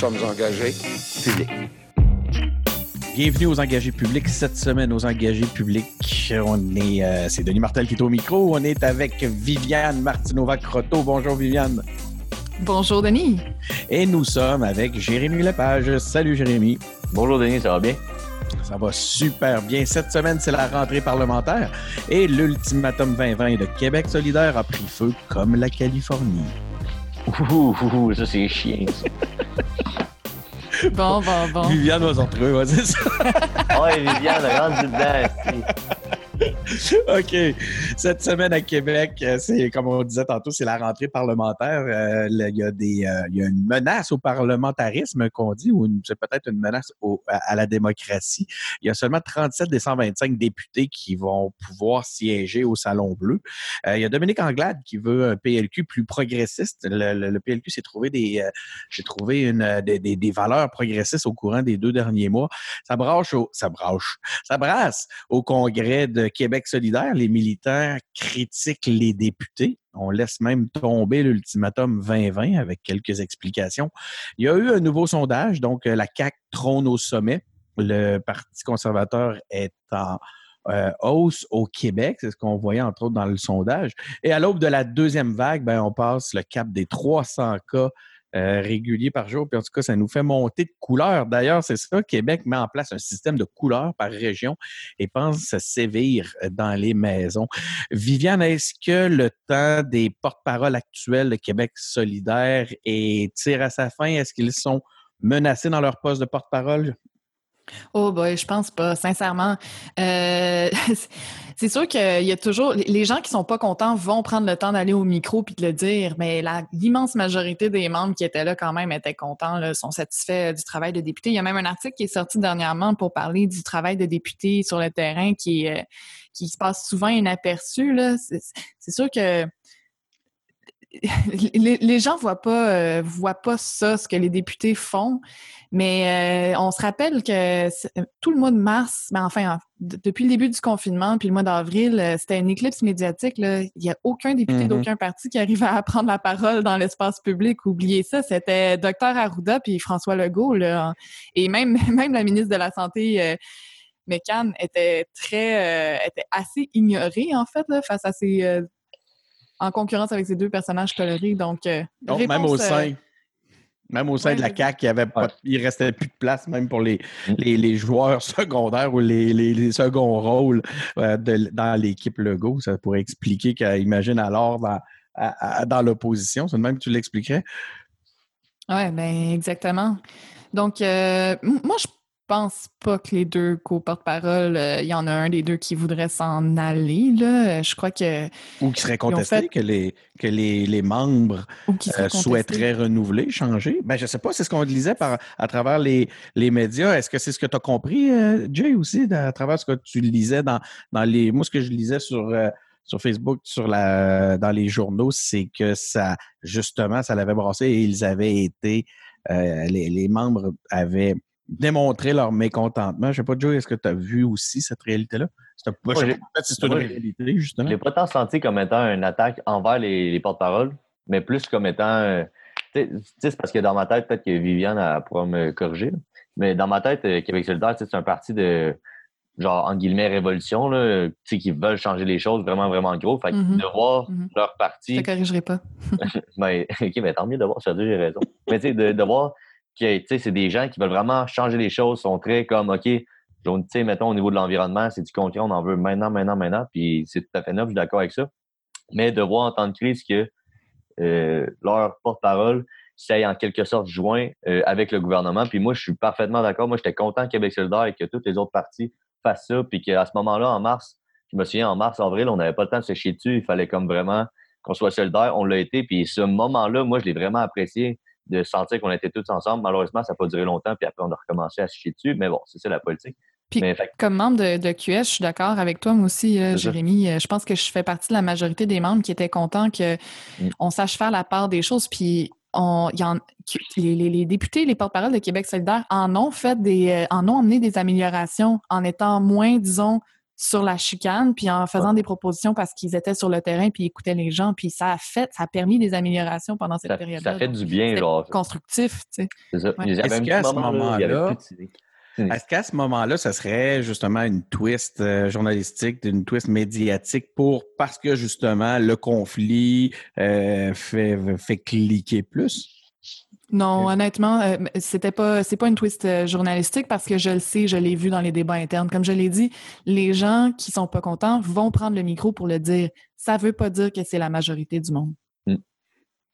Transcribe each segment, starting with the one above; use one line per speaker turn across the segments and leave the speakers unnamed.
sommes engagés publics.
Bienvenue aux engagés publics. Cette semaine, aux engagés publics, on est, euh, c'est Denis Martel qui est au micro. On est avec Viviane Martinova-Crotto. Bonjour Viviane.
Bonjour Denis.
Et nous sommes avec Jérémy Lepage. Salut Jérémy.
Bonjour Denis, ça va bien?
Ça va super bien. Cette semaine, c'est la rentrée parlementaire et l'ultimatum 2020 de Québec solidaire a pris feu comme la Californie.
Ouh, ouh, ça c'est chiant.
Bon, bon, bon.
Viviane va s'en retrouver, ouais, c'est ça.
ouais, Viviane, rentre dedans.
OK. Cette semaine à Québec, euh, c'est comme on disait tantôt, c'est la rentrée parlementaire. Euh, il, y a des, euh, y a une menace au parlementarisme qu'on dit, ou c'est peut-être une menace à, la démocratie. Il y a seulement 37 des 125 députés qui vont pouvoir siéger au Salon Bleu. il y a Dominique Anglade qui veut un PLQ plus progressiste. Le, PLQ s'est trouvé des, j'ai trouvé une, des, des, valeurs progressistes au courant des deux derniers mois. Ça brache au, ça ça brasse au congrès de Québec solidaire, les militants critiquent les députés. On laisse même tomber l'ultimatum 2020 avec quelques explications. Il y a eu un nouveau sondage, donc euh, la CAC trône au sommet. Le Parti conservateur est en euh, hausse au Québec, c'est ce qu'on voyait entre autres dans le sondage. Et à l'aube de la deuxième vague, ben, on passe le cap des 300 cas euh, réguliers par jour. Puis en tout cas, ça nous fait monter de couleurs. D'ailleurs, c'est ça, Québec met en place un système de couleurs par région et pense sévir dans les maisons. Viviane, est-ce que le temps des porte-paroles actuels de Québec solidaire est tire à sa fin? Est-ce qu'ils sont menacés dans leur poste de porte-parole?
Oh boy, je pense pas, sincèrement. Euh, c'est sûr qu'il y a toujours les gens qui sont pas contents vont prendre le temps d'aller au micro puis de le dire, mais l'immense majorité des membres qui étaient là quand même étaient contents, là, sont satisfaits du travail de député. Il y a même un article qui est sorti dernièrement pour parler du travail de député sur le terrain qui euh, qui se passe souvent inaperçu. C'est sûr que les, les, gens voient pas euh, voient pas ça, ce que les députés font, mais euh, on se rappelle que tout le mois de mars, ben enfin depuis le début du confinement puis le mois d'avril, euh, c'était une éclipse médiatique. Là. Il n'y a aucun député mm-hmm. d'aucun parti qui arrive à prendre la parole dans l'espace public. Oubliez ça, c'était Dr Arruda puis François Legault là, et même même la ministre de la santé. Euh, McCann était très était assez ignorée en fait là, face à ces en concurrence avec ces deux personnages colorés. Donc, euh,
même au sein. Même au sein de la CAQ, il, avait pas, il restait plus de place même pour les, mm. les, joueurs secondaires ou les, les, seconds rôles euh, dans l'équipe Lego. Ça pourrait expliquer qu'imagine alors dans, dans l'opposition. C'est le même que tu l'expliquerais.
Oui, bien exactement. Donc, euh, moi, je pense pas que les deux co-porte-parole, il y en a un des deux qui voudrait s'en aller. Là. Je crois que.
Ou qui serait contesté, que, les, que les, les membres euh, souhaiteraient renouveler, changer. Ben, je sais pas, c'est ce qu'on lisait par, à travers les, les médias. Est-ce que c'est ce que tu as compris, euh, Jay, aussi, à travers ce que tu lisais dans, dans les. Moi, ce que je lisais sur. Euh, sur Facebook, sur la, dans les journaux, c'est que ça, justement, ça l'avait brassé et ils avaient été, les, les membres avaient démontrer leur mécontentement. Je ne sais pas, Joe, est-ce que tu as vu aussi cette réalité-là? C'est une réalité, justement.
Je l'ai pas tant senti comme étant une attaque envers les, porte-paroles, mais plus comme étant. Euh, tu sais, c'est parce que dans ma tête, peut-être que Viviane pourra me corriger, mais dans ma tête, euh, Québec solidaire, c'est un parti de genre, en guillemets, révolution, là, qui veulent changer les choses vraiment, vraiment gros. Fait mm-hmm. de voir mm-hmm. leur parti.
Je te corrigerai pas.
mais, OK, mais tant mieux de voir, ça j'ai raison. Mais tu sais, de, de voir c'est des gens qui veulent vraiment changer les choses, sont très comme, OK, mettons au niveau de l'environnement, c'est du concret, on en veut maintenant, maintenant, maintenant, puis c'est tout à fait neuf, je suis d'accord avec ça. Mais de voir en temps de crise que euh, leur porte-parole s'est en quelque sorte joint euh, avec le gouvernement. Puis moi, je suis parfaitement d'accord. Moi, j'étais content que Québec solidaire et que toutes les autres partis fassent ça. Puis qu'à ce moment-là, en mars, je me souviens, en mars, avril, on n'avait pas le temps de se chier dessus. Il fallait comme vraiment qu'on soit solidaire. On l'a été. Puis ce moment-là, moi, je l'ai vraiment apprécié de sentir qu'on était tous ensemble. Malheureusement, ça n'a pas duré longtemps, puis après, on a recommencé à se chier dessus. Mais bon, c'est ça la politique.
Puis, comme membre de, QS, je suis d'accord avec toi, moi aussi, euh, Jérémy. Euh, je pense que je fais partie de la majorité des membres qui étaient contents qu'on mm. sache faire la part des choses. Puis, on, y en, les, députés, les porte-parole de Québec solidaire en ont fait des, euh, en ont amené des améliorations en étant moins, disons, sur la chicane, puis en faisant des propositions parce qu'ils étaient sur le terrain, puis ils écoutaient les gens, puis ça a fait, ça a permis des améliorations pendant cette
Ça,
période-là.
ça fait du bien, genre.
constructif, tu sais.
C'est ça.
Ouais.
Est-ce
un
qu'à ce moment-là. Est-ce qu'à ce moment-là, ça serait justement une twist euh, journalistique, une twist médiatique pour parce que justement le conflit euh, fait, fait cliquer plus?
Non, honnêtement, euh, c'était pas c'est pas une twist euh, journalistique parce que je le sais, je l'ai vu dans les débats internes. Comme je l'ai dit, les gens qui sont pas contents vont prendre le micro pour le dire. Ça veut pas dire que c'est la majorité du monde.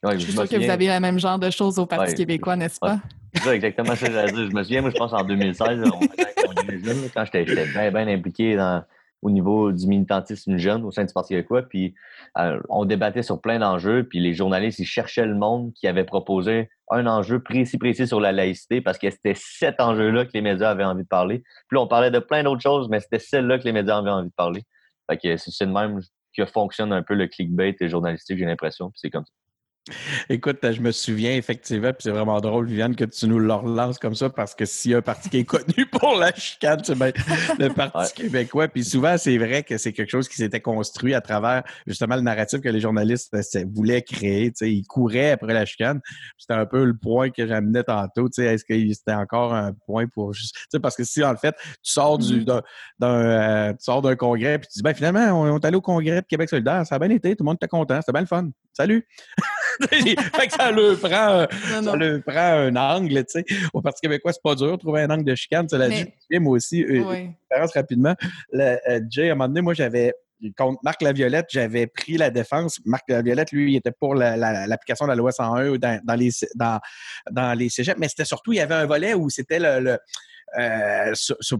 Ouais,
Je suis sûre que vous
souviens-
avez le même genre de choses au Parti
Ouais.
québécois, n'est-ce pas?
C'est ça, exactement ça que j'allais dire. Je me souviens, moi, je pense en 2016, là, on jeune, quand j'étais j'étais bien, bien impliqué dans, au niveau du militantisme jeune au sein du Parti québécois. Puis euh, on débattait sur plein d'enjeux, puis les journalistes, ils cherchaient le monde qui avait proposé un enjeu précis, précis sur la laïcité, parce que c'était cet enjeu-là que les médias avaient envie de parler. Puis là, on parlait de plein d'autres choses, mais c'était celle-là que les médias avaient envie de parler. Fait que c'est de même que fonctionne un peu le clickbait journalistique, j'ai l'impression. Puis c'est comme ça.
Écoute, je me souviens effectivement, puis c'est vraiment drôle, Viviane, que tu nous le relances comme ça, parce que s'il y a un parti qui est connu pour la chicane, c'est le Parti
Ouais.
québécois. Puis souvent, c'est vrai que c'est quelque chose qui s'était construit à travers justement le narratif que les journalistes euh, voulaient créer. Tu sais, ils couraient après la chicane. C'était un peu le point que j'amenais tantôt. Tu sais, est-ce que c'était encore un point pour juste. Tu sais, parce que si en fait, tu sors du
Mhm.
d'un d'un, euh, tu sors d'un congrès puis tu dis ben finalement, on, on est allé au congrès de Québec solidaire, ça a bien été, tout le monde était content, c'était bien le fun. Salut! Fait que ça leur prend, un-
Non,
ça leur prend un angle, tu sais. Au Parti québécois, c'est pas dur de trouver un angle de chicane. Tu l'as
Mais-
dit, moi aussi,
Oui.
expérience rapidement. Le, euh, Jay, à un moment donné, moi, j'avais, contre Marc Laviolette, j'avais pris la défense. Marc Laviolette, lui, il était pour la- la- l'application de la loi 101 dans, dans les, dans, dans les cégeps, mais c'était surtout, il y avait un volet où c'était le, le, euh,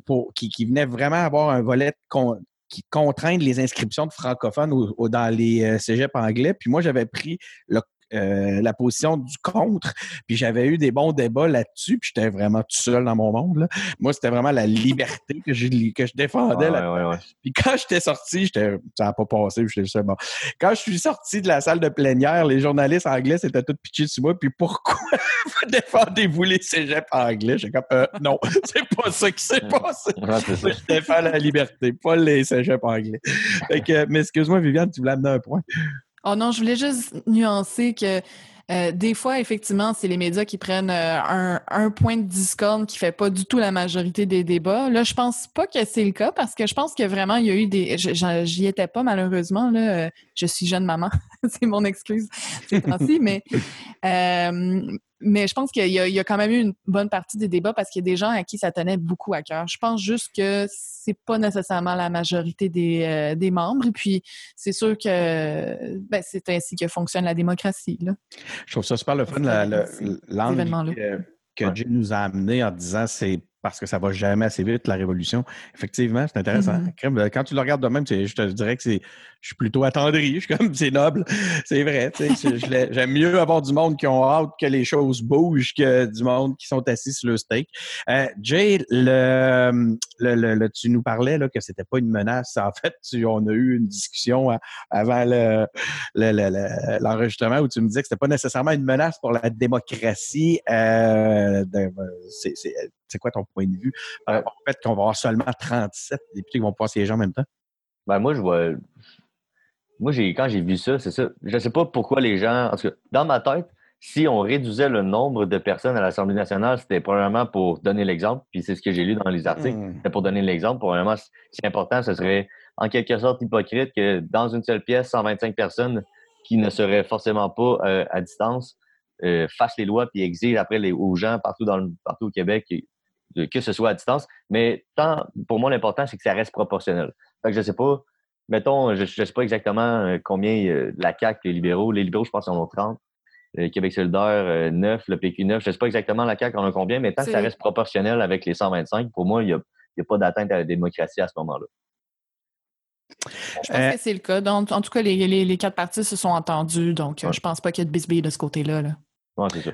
pour- qui, qui venait vraiment avoir un volet con- qui contraint les inscriptions de francophones au- au- dans les euh, cégeps anglais. Puis moi, j'avais pris le- euh, la position du contre, puis j'avais eu des bons débats là-dessus, puis j'étais vraiment tout seul dans mon monde. là. Moi, c'était vraiment la liberté que je, que je défendais.
Ouais,
là.
ouais, ouais, ouais.
Puis quand j'étais sorti, j'étais, ça n'a pas passé, j'étais juste bon. Quand je suis sorti de la salle de plénière, les journalistes anglais s'étaient tous pitchés sur moi. Puis pourquoi défendez-vous les cégeps anglais? J'ai comme, euh, non, c'est pas ça qui s'est passé. Je défends la liberté, pas les cégeps anglais. Fait que, mais excuse-moi, Viviane, tu voulais amener un point.
Oh non, je voulais juste nuancer que euh, des fois, effectivement, c'est les médias qui prennent euh, un, un point de discorde qui fait pas du tout la majorité des débats. Là, je pense pas que c'est le cas parce que je pense que vraiment, il y a eu des... J'y étais pas, malheureusement. Là. Euh, Je suis jeune maman. c'est mon excuse ces temps-ci, mais... euh, mais je pense qu'il y, a- il y a quand même eu une bonne partie des débats parce qu'il y a des gens à qui ça tenait beaucoup à cœur. Je pense juste que c'est pas nécessairement la majorité des, euh, des membres. Et puis, c'est sûr que ben, c'est ainsi que fonctionne la démocratie. Là.
Je trouve ça super le fun, la- le- l'angle que, que
Ouais.
Jay nous a amené en disant c'est parce que ça va jamais assez vite, la révolution. Effectivement, c'est intéressant.
Mhm.
Crème, Quand tu le regardes de même, je te dirais que c'est, je suis plutôt attendri. Je suis comme, c'est noble. C'est vrai. J'aime mieux avoir du monde qui ont hâte que les choses bougent que du monde qui sont assis sur le steak. Euh, Jay, le, le, le- le- tu nous parlais là, que c'était pas une menace. En fait, tu- on a eu une discussion à- avant le, le- le- le- l'enregistrement où tu me disais que c'était pas nécessairement une menace pour la démocratie. Euh, c'est, quoi ton point de vue par rapport au fait qu'on va avoir seulement 37 députés qui vont pouvoir siéger en même temps?
Ben, moi, je vois. Moi, j'ai quand j'ai vu ça, c'est ça. Je sais pas pourquoi les gens. En tout cas, dans ma tête, si on réduisait le nombre de personnes à l'Assemblée nationale, c'était probablement pour donner l'exemple. Puis c'est ce que j'ai lu dans les articles.
Hmm.
C'était pour donner l'exemple. Probablement, c'est important, ce serait en quelque sorte hypocrite que dans une seule pièce, 125 personnes qui ne seraient forcément pas euh, à distance euh, fassent les lois puis exigent après les, aux gens partout, dans le, partout au Québec euh, que ce soit à distance. Mais tant, pour moi, l'important, c'est que ça reste proportionnel. Fait que je sais pas, mettons, je ne sais pas exactement euh, combien euh, la CAQ, les libéraux, les libéraux, je pense, en ont 30. euh, Québec solidaire, euh, 9, le PQ 9. Je ne sais pas exactement la CAQ en a combien, mais tant que ça reste proportionnel avec les 125, pour moi, il n'y a, il y a pas d'atteinte à la démocratie à ce moment-là.
Je pense
Euh,
que c'est le cas. Donc, en tout cas, les, les, les quatre partis se sont entendus, donc
Ouais.
je pense pas qu'il y ait de bisbille de ce côté-là. Là.
Ouais, c'est ça.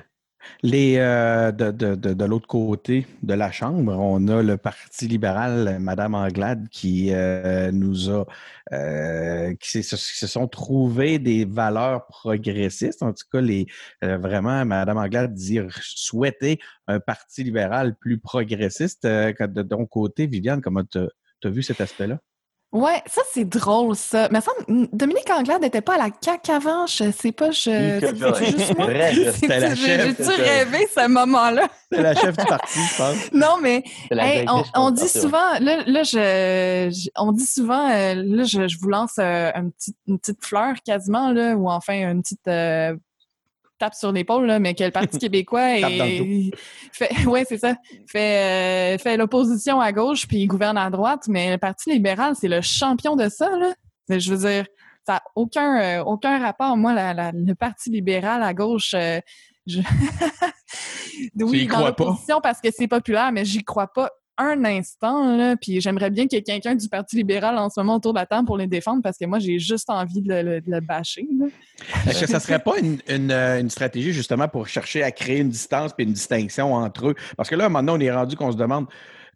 Les, euh, de, de, de, de l'autre côté de la Chambre, on a le Parti libéral, Madame Anglade, qui euh, nous a, euh, qui, se, sont trouvés des valeurs progressistes. En tout cas, les, vraiment, Madame Anglade dire souhaiter un Parti libéral plus progressiste. De ton côté, Viviane, comment tu as vu cet aspect-là?
Ouais, ça c'est drôle ça. Mais ça, Dominique Anglade n'était pas à la CAQ avant, je sais pas, je. C'est juste moi.
C'était la chef.
J'ai-tu rêvé ce moment-là?
C'est la chef du parti, je pense.
Non, mais hey, on, on dit souvent, là, là je, je, on dit souvent, euh, là, je, je, vous lance euh, une, petite, une petite fleur quasiment, là, ou enfin une petite euh, tape sur l'épaule, là, mais que le Parti québécois est... fait, ouais, c'est ça. Fait, euh, fait l'opposition à gauche puis il gouverne à droite, mais le Parti libéral, c'est le champion de ça, là. Je veux dire, ça n'a aucun, euh, aucun rapport. Moi, la, la, le Parti libéral à gauche, euh, je... oui, dans l'opposition parce que c'est populaire, mais j'y crois pas un instant, là, puis j'aimerais bien qu'il y ait quelqu'un du Parti libéral en ce moment autour de la table pour les défendre parce que moi, j'ai juste envie de le, de le bâcher.
Est-ce que ça serait pas une, une, stratégie justement pour chercher à créer une distance et une distinction entre eux? Parce que là, maintenant, on est rendu qu'on se demande,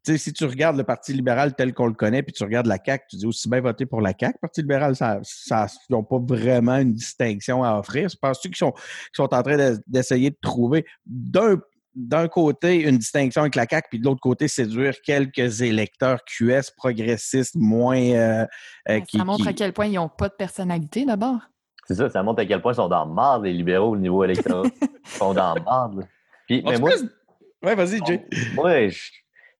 si tu regardes le Parti libéral tel qu'on le connaît, puis tu regardes la CAQ, tu dis aussi bien voter pour la CAQ. Parti libéral, ça, ils n'ont pas vraiment une distinction à offrir. Penses-tu qu'ils sont, qu'ils sont en train d'essayer de trouver d'un d'un côté une distinction avec la CAQ, puis de l'autre côté séduire quelques électeurs QS progressistes moins. Euh,
euh, ça montre à quel point ils n'ont pas de personnalité d'abord.
C'est ça, ça montre à quel point ils sont dans le marde, les libéraux, au niveau électoral. ils sont dans le marde.
Puis, mais moi, ouais, vas-y, Jay.
Moi,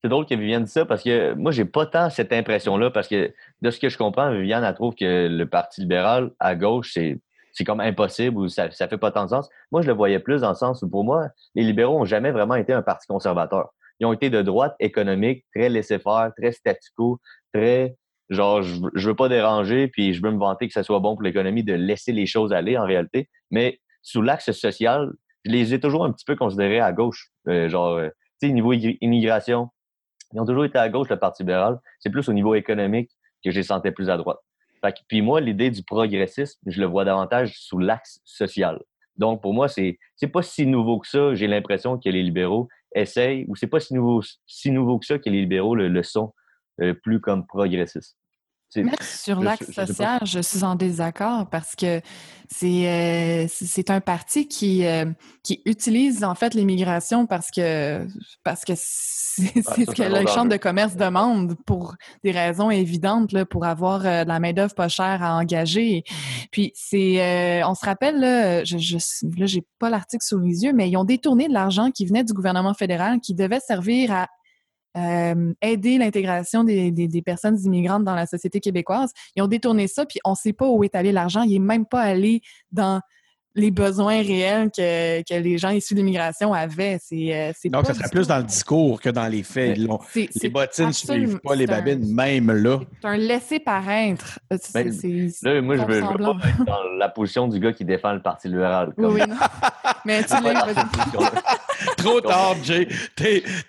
c'est drôle que Viviane dise ça parce que moi, j'ai pas tant cette impression-là parce que de ce que je comprends, Viviane, elle trouve que le Parti libéral à gauche, c'est c'est comme impossible ou ça, ça fait pas tant de sens. Moi, je le voyais plus dans le sens où, pour moi, les libéraux ont jamais vraiment été un parti conservateur. Ils ont été de droite économique, très laissé-faire, très statu très genre, je, je veux pas déranger, puis je veux me vanter que ça soit bon pour l'économie de laisser les choses aller en réalité. Mais sous l'axe social, je les ai toujours un petit peu considérés à gauche. Euh, genre, euh, tu sais, niveau immigration, ils ont toujours été à gauche, le Parti libéral. C'est plus au niveau économique que je les sentais plus à droite puis moi, l'idée du progressisme, je le vois davantage sous l'axe social. Donc, pour moi, c'est c'est pas si nouveau que ça. J'ai l'impression que les libéraux essayent, ou c'est pas si nouveau, si nouveau que ça que les libéraux le, sont euh, plus comme progressistes
sur l'axe social, je suis en désaccord parce que c'est euh, c'est un parti qui euh, qui utilise en fait l'immigration parce que parce que c'est ce que le champ de commerce demande pour des raisons évidentes là, pour avoir euh, de la main d'œuvre pas chère à engager. Puis c'est on se rappelle là, je, je là j'ai pas l'article sous les yeux, mais ils ont détourné de l'argent qui venait du gouvernement fédéral qui devait servir à euh, aider l'intégration des, des, des, personnes immigrantes dans la société québécoise. Ils ont détourné ça, puis on ne sait pas où est allé l'argent. Il n'est même pas allé dans les besoins réels que, que les gens issus de l'immigration avaient. C'est,
euh, Donc, ça serait plus dans le discours que dans les faits. les bottines ne suivent pas les babines, même là.
C'est un laisser-paraître. Euh,
ben, là, moi, je veux, veux, pas être dans la position du gars qui défend le Parti libéral.
Oui, non. Mais tu l'as.
Trop tard, Jay.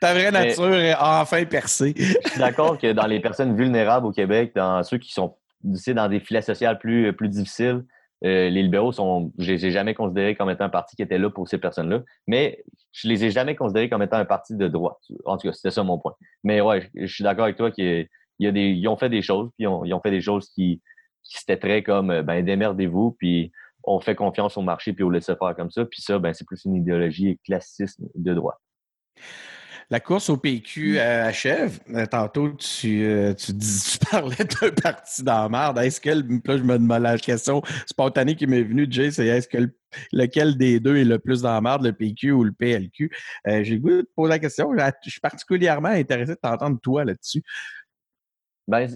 ta vraie nature est enfin percée.
je suis d'accord que dans les personnes vulnérables au Québec, dans ceux qui sont dans des filets sociaux plus, plus difficiles, euh, les libéraux sont, je les ai jamais considérés comme étant un parti qui était là pour ces personnes-là, mais je les ai jamais considérés comme étant un parti de droite. En tout cas, c'était ça mon point. Mais ouais, je, suis d'accord avec toi qu'ils ils ont fait des choses, puis ils ont, ils ont fait des choses qui, qui étaient très comme, euh, ben démerdez-vous, puis on fait confiance au marché, puis on laisse faire comme ça. Puis ça, ben c'est plus une idéologie classiste de droite.
La course au PQ euh, achève. Euh, tantôt, tu, euh, tu, dis, tu parlais d'un parti dans la merde. Est-ce que, là, je me demande la question spontanée qui m'est venue, Jay, c'est est-ce que lequel des deux est le plus dans la merde, le PQ ou le PLQ? J'ai le goût de poser la question. Je suis particulièrement intéressé de t'entendre, toi, là-dessus.
Ben,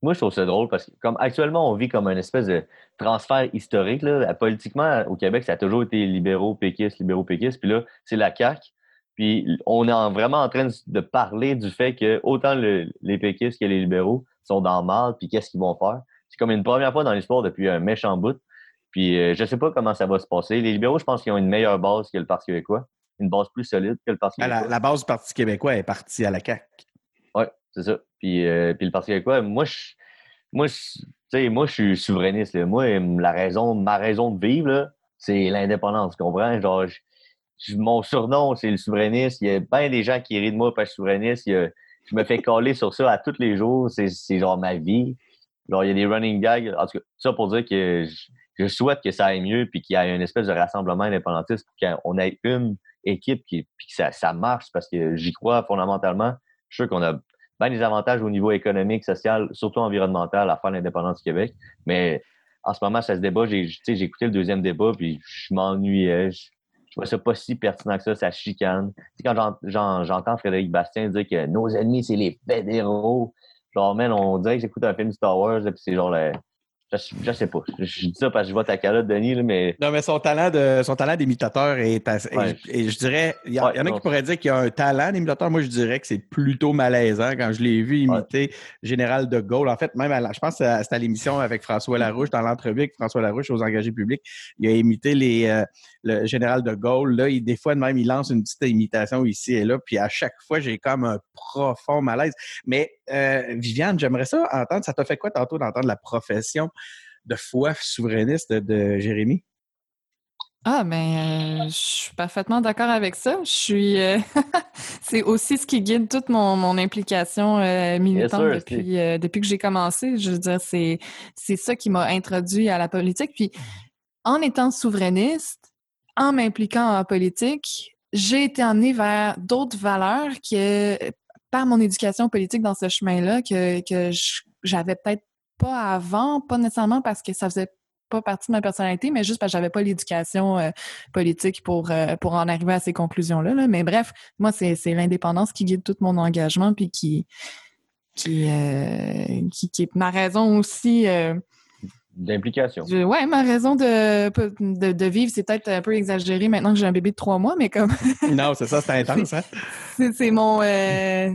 moi, je trouve ça drôle parce que, comme actuellement, on vit comme une espèce de transfert historique. Là. Politiquement, au Québec, ça a toujours été libéraux, péquistes, libéraux, péquistes. Puis là, c'est la CAQ puis on est vraiment en train de parler du fait que autant les péquistes que les libéraux sont dans le mal, puis qu'est-ce qu'ils vont faire? C'est comme une première fois dans l'histoire depuis un méchant bout. Puis je euh, je sais pas comment ça va se passer. Les libéraux, je pense qu'ils ont une meilleure base que le Parti québécois, une base plus solide que le Parti
ah, québécois. La, base du Parti québécois est partie à la CAQ.
Oui, c'est ça. Puis, euh, puis le Parti québécois, moi, je, moi, moi, je suis souverainiste. Moi, la raison, ma raison de vivre, c'est l'indépendance. Tu comprends? Genre, mon surnom, c'est le souverainiste. Il y a bien des gens qui rient de moi parce que je suis souverainiste. je me fais coller sur ça à tous les jours. C'est genre ma vie. Genre, il y a des running gags. En tout cas, ça pour dire que je, souhaite que ça aille mieux puis qu'il y ait une espèce de rassemblement indépendantiste pour qu'on ait une équipe qui, puis que ça, ça marche parce que j'y crois fondamentalement. Je suis sûr qu'on a bien des avantages au niveau économique, social, surtout environnemental à faire l'indépendance du Québec. Mais en ce moment, ça se débat. J'ai écouté le deuxième débat, puis je m'ennuyais. Je, je trouvais ça pas si pertinent que ça, ça chicane. Tu sais, quand j'entends Frédéric Bastien dire que nos ennemis, c'est les fédéraux, genre, man, on dirait que j'écoute un film Star Wars, et puis c'est genre je, je, sais pas. Je, dis ça parce que je vois ta calotte, Denis, là, mais.
Non, mais son talent de son talent d'imitateur est assez, et, je dirais. Il y, en a qui pourraient dire qu'il y a un talent d'imitateur. Moi, je dirais que c'est plutôt malaisant quand je l'ai vu imiter Général de Gaulle. En fait, même je pense que c'était à l'émission avec François Larouche, dans l'entrevue avec François Larouche aux engagés publics. Il a imité les, euh, le Général de Gaulle. Là, il, des fois, même, il lance une petite imitation ici et là. Puis à chaque fois, j'ai comme un profond malaise. Mais euh, Viviane, j'aimerais ça entendre. Ça t'a fait quoi tantôt d'entendre la profession de foi souverainiste de, Jérémy?
Ah, ben, euh, je suis parfaitement d'accord avec ça. Je suis. Euh, c'est aussi ce qui guide toute mon, implication militante depuis, depuis que j'ai commencé. Je veux dire, c'est, c'est ça qui m'a introduit à la politique. Puis, en étant souverainiste, en m'impliquant en politique, j'ai été emmenée vers d'autres valeurs que par mon éducation politique dans ce chemin-là que, que j'avais peut-être pas avant, pas nécessairement parce que ça faisait pas partie de ma personnalité, mais juste parce que j'avais pas l'éducation euh, politique pour, euh, pour en arriver à ces conclusions-là. Là. Mais bref, moi, c'est l'indépendance qui guide tout mon engagement, puis qui, qui, euh, qui, qui, est ma raison aussi
D'implication.
Ouais, ma raison de, de, vivre, c'est peut-être un peu exagéré maintenant que j'ai un bébé de trois mois, mais comme.
non, c'est ça, c'est intense, hein?
C'est mon, euh,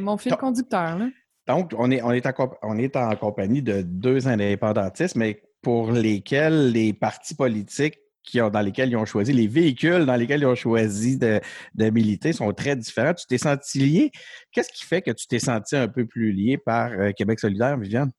mon fil conducteur, là.
Donc, on est, on, en, compagnie de deux indépendantistes, mais pour lesquels les partis politiques dans lesquels ils ont choisi, les véhicules dans lesquels ils ont choisi de, de militer sont très différents. Tu t'es senti lié? Qu'est-ce qui fait que tu t'es senti un peu plus lié par euh, Québec solidaire, Viviane?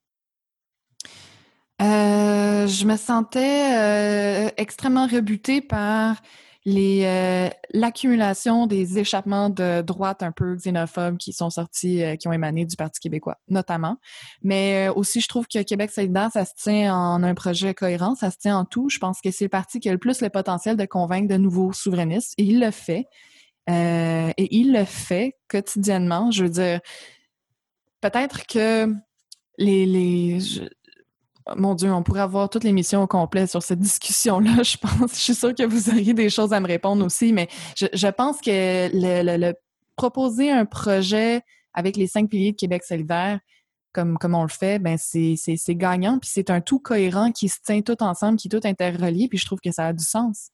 Euh, je me sentais euh, extrêmement rebutée par euh, l'accumulation des échappements de droite un peu xénophobes qui sont sortis, qui ont émané du Parti québécois, notamment. Mais aussi, je trouve que Québec solidaire, ça se tient en un projet cohérent, ça se tient en tout. Je pense que c'est le parti qui a le plus le potentiel de convaincre de nouveaux souverainistes, et il le fait. et il le fait quotidiennement. Je veux dire, peut-être que les mon Dieu, on pourrait avoir toute l'émission au complet sur cette discussion-là, je pense. Je suis sûre que vous auriez des choses à me répondre aussi, mais je, pense que le, proposer un projet avec les cinq piliers de Québec solidaire, comme, comme on le fait, ben c'est gagnant, puis c'est un tout cohérent qui se tient tout ensemble, qui est tout interrelié, puis je trouve que ça a du sens.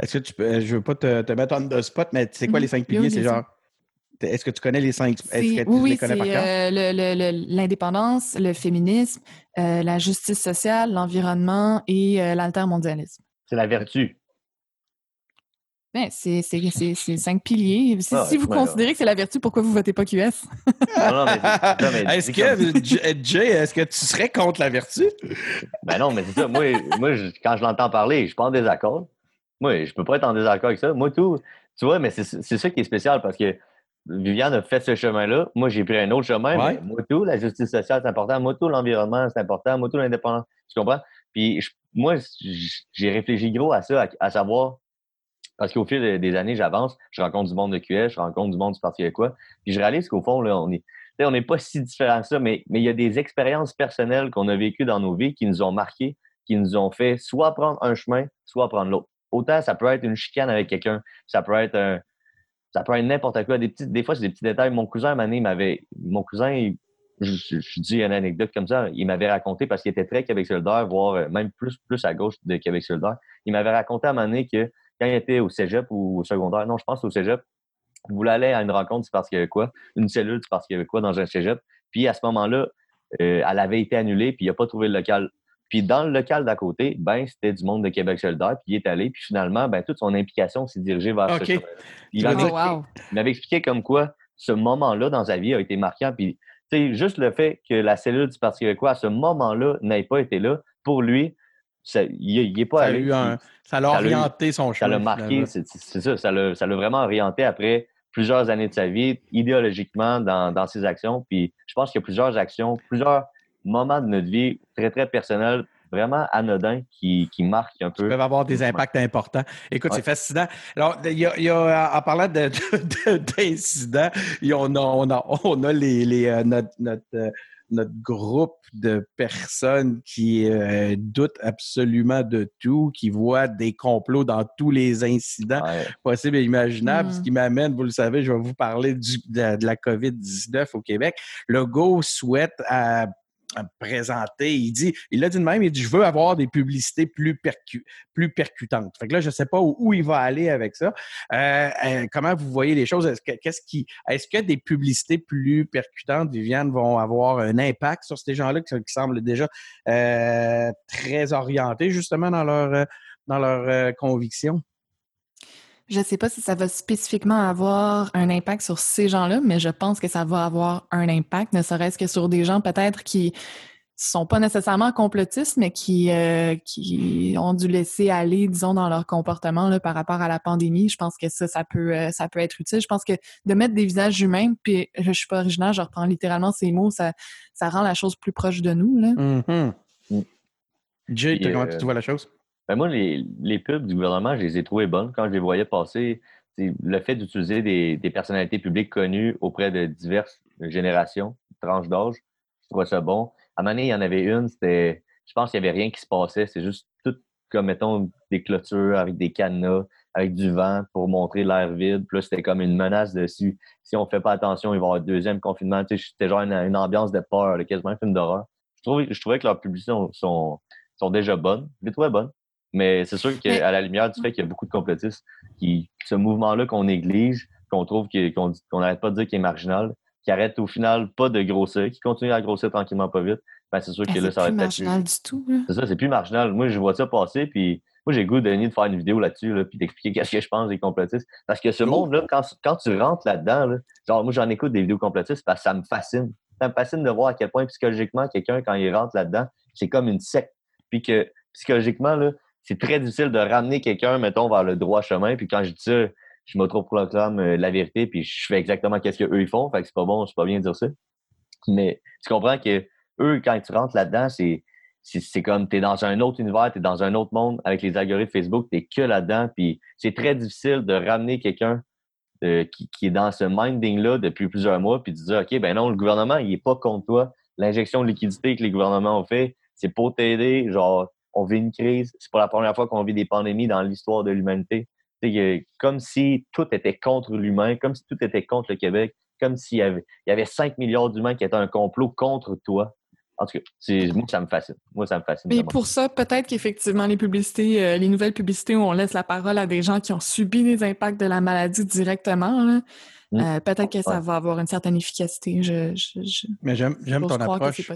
Est-ce que tu peux, je veux pas te, mettre en spot, mais c'est quoi les cinq piliers? C'est genre est-ce que tu connais les cinq?
oui, oui, c'est euh, l'indépendance, le, féminisme, euh, la justice sociale, l'environnement et euh, l'altermondialisme.
C'est la vertu.
Ben, c'est cinq piliers. Si, ah, vous considérez que c'est la vertu, pourquoi vous votez pas QS?
est-ce que, Jay, est-ce que tu serais contre la vertu?
Ben non, mais c'est ça. Moi, moi quand je l'entends parler, je suis pas en désaccord. Moi, je peux pas être en désaccord avec ça. Moi, tout, tu vois, mais c'est ça qui est spécial parce que Viviane a fait ce chemin-là. Moi, j'ai pris un autre chemin. Mais moi, tout, la justice sociale, c'est important. Moi, tout, l'environnement, c'est important. Moi, tout, l'indépendance. Tu comprends? Puis, moi, j'ai réfléchi gros à ça, à, savoir, parce qu'au fil des années, j'avance, je rencontre du monde de QS, je rencontre du monde du Parti quoi. Puis, je réalise qu'au fond, là, on est, on n'est pas si différents que ça, mais, mais il y a des expériences personnelles qu'on a vécues dans nos vies qui nous ont marqués, qui nous ont fait soit prendre un chemin, soit prendre l'autre. Autant ça peut être une chicane avec quelqu'un, ça peut être un, ça peut être n'importe quoi. Des, petits, des fois, c'est des petits détails. Mon cousin, un m'avait. Mon cousin, je, dis une anecdote comme ça, il m'avait raconté parce qu'il était très Québec solidaire, voire euh, même plus, plus à gauche de Québec solidaire. Il m'avait raconté à un moment que quand il était au cégep ou au secondaire, non, je pense au cégep, il voulait aller à une rencontre du Parti québécois, une cellule du Parti québécois dans un cégep. Puis à ce moment-là, euh, elle avait été annulée, puis il n'a pas trouvé le local. Puis dans le local d'à côté, ben, c'était du monde de Québec solidaire, puis il est allé, puis finalement, ben, toute son implication s'est dirigée vers ce Il m'avait expliqué, comme quoi ce moment-là dans sa vie a été marquant, puis juste le fait que la cellule du Parti québécois à ce moment-là n'ait pas été là, pour lui, il n'est pas allé.
ça l'a orienté son choix.
Ça l'a marqué, c'est ça, ça l'a vraiment orienté après plusieurs années de sa vie, idéologiquement, dans, dans ses actions. Puis je pense qu'il y a plusieurs actions, plusieurs moments de notre vie très, très personnels, vraiment anodins qui, qui marquent un peu.
Ils peuvent avoir des impacts importants. Écoute, c'est fascinant. Alors, il y a, il y a, en parlant d'incidents, on a, on a, on a les, les, euh, notre, notre, euh, notre groupe de personnes qui euh, doutent absolument de tout, qui voient des complots dans tous les incidents possibles et imaginables, ce mm. qui m'amène, vous le savez, je vais vous parler du, de, de, la COVID-19 au Québec. Le GO souhaite à présenté. Il dit, il l'a dit de même, il dit, je veux avoir des publicités plus, percutantes. Fait que là, je ne sais pas où, il va aller avec ça. Euh, euh, comment vous voyez les choses? Est-ce que, est-ce que des publicités plus percutantes, Viviane, vont avoir un impact sur ces gens-là qui, semblent déjà euh, très orientés justement dans leur, dans leur conviction?
Je ne sais pas si ça va spécifiquement avoir un impact sur ces gens-là, mais je pense que ça va avoir un impact, ne serait-ce que sur des gens peut-être qui sont pas nécessairement complotistes, mais qui, euh, qui ont dû laisser aller, disons, dans leur comportement là, par rapport à la pandémie. Je pense que ça, ça peut, euh, ça peut être utile. Je pense que de mettre des visages humains, puis je suis pas originaire, je reprends littéralement ces mots, ça, ça rend la chose plus proche de nous. Là.
Mm-hmm. Jay, comment tu vois la chose?
Ben moi, les, les, pubs du gouvernement, je les ai trouvées bonnes. Quand je les voyais passer, le fait d'utiliser des, des, personnalités publiques connues auprès de diverses générations, tranches d'âge, je trouvais ça bon. À un moment donné, il y en avait une, c'était, je pense qu'il n'y avait rien qui se passait. C'est juste tout comme, mettons, des clôtures avec des cadenas, avec du vent pour montrer l'air vide. Puis c'était comme une menace de si, on ne fait pas attention, il va y avoir un deuxième confinement. C'était genre une, ambiance de peur, quasiment un film d'horreur. Je trouvais, je trouvais que leurs publicités sont, sont déjà bonnes. Je les trouvais bonnes. Mais c'est sûr qu'à la lumière du fait qu'il y a beaucoup de complotistes, qui, ce mouvement-là qu'on néglige, qu'on trouve qu'on n'arrête pas de dire qu'il est marginal, qui arrête au final pas de grossir, qui continue à grossir tranquillement pas vite, ben c'est sûr que là, ça va être.
C'est plus marginal du tout.
C'est ça, c'est plus marginal. Moi, je vois ça passer, puis moi, j'ai goût de de faire une vidéo là-dessus, là, puis d'expliquer qu'est-ce que je pense des complotistes. Parce que ce monde-là, quand, quand, tu rentres là-dedans, là, genre, moi, j'en écoute des vidéos complotistes parce que ça me fascine. Ça me fascine de voir à quel point psychologiquement, quelqu'un, quand il rentre là-dedans, c'est comme une secte. Puis que psychologiquement, là, c'est très difficile de ramener quelqu'un, mettons, vers le droit chemin. Puis quand je dis ça, je m'auto-proclame euh, la vérité, puis je fais exactement qu'est-ce qu'eux ils font. Fait que c'est pas bon, c'est pas bien de dire ça. Mais tu comprends que eux, quand tu rentres là-dedans, c'est c'est comme tu es dans un autre univers, tu es dans un autre monde avec les algorithmes Facebook, tu que là-dedans. Puis c'est très difficile de ramener quelqu'un euh, qui, qui, est dans ce minding-là depuis plusieurs mois, puis de dire OK, ben non, le gouvernement, il est pas contre toi. L'injection de liquidité que les gouvernements ont fait, c'est pour t'aider. Genre, on vit une crise. C'est pas la première fois qu'on vit des pandémies dans l'histoire de l'humanité. Comme si tout était contre l'humain, comme si tout était contre le Québec, comme s'il y avait, il y avait 5 milliards d'humains qui étaient un complot contre toi. En tout cas, moi, ça me fascine. Moi, ça me fascine.
Mais pour ça, peut-être qu'effectivement, les publicités, euh, les nouvelles publicités où on laisse la parole à des gens qui ont subi les impacts de la maladie directement, Mm. Euh, peut-être que ça va avoir une certaine efficacité. Je,
Mais j'aime, ton approche.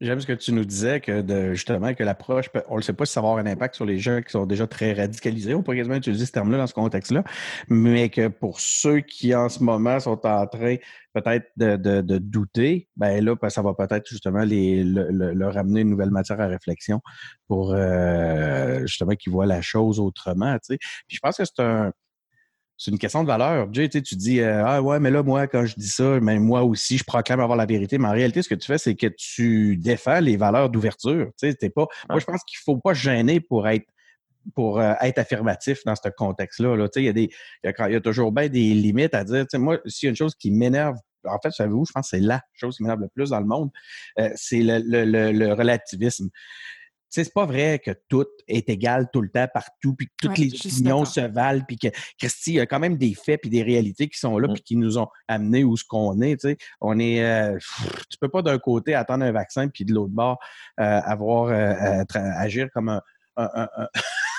J'aime ce que tu nous disais, que de, justement, que l'approche, on ne sait pas si ça va avoir un impact sur les gens qui sont déjà très radicalisés. On pourrait quasiment utiliser ce terme-là dans ce contexte-là. Mais que pour ceux qui, en ce moment, sont en train peut-être de, douter, ben là, ben, ça va peut-être justement les, leur amener une nouvelle matière à réflexion pour euh, justement qu'ils voient la chose autrement. Puis je pense que c'est un c'est une question de valeur. Jay, tu dis euh, Ah ouais, mais là, moi, quand je dis ça, mais moi aussi, je proclame avoir la vérité. Mais en réalité, ce que tu fais, c'est que tu défends les valeurs d'ouverture. Pas. Moi, je pense qu'il faut pas gêner pour être pour euh, être affirmatif dans ce contexte-là. Là. Il, y a des, y a, toujours bien des limites à dire. Moi, s'il y a une chose qui m'énerve, en fait, savez-vous, je pense que c'est la chose qui m'énerve le plus dans le monde, euh, c'est le, le, le, relativisme c'est pas vrai que tout est égal tout le temps, partout, puis que toutes les opinions se valent, puis que, Christy, il y a quand même des faits puis des réalités qui sont là, mmh. puis qui nous ont amenés où ce qu'on est, tu sais. On est... Euh, tu peux pas d'un côté attendre un vaccin, puis de l'autre bord euh, avoir... Euh, agir comme un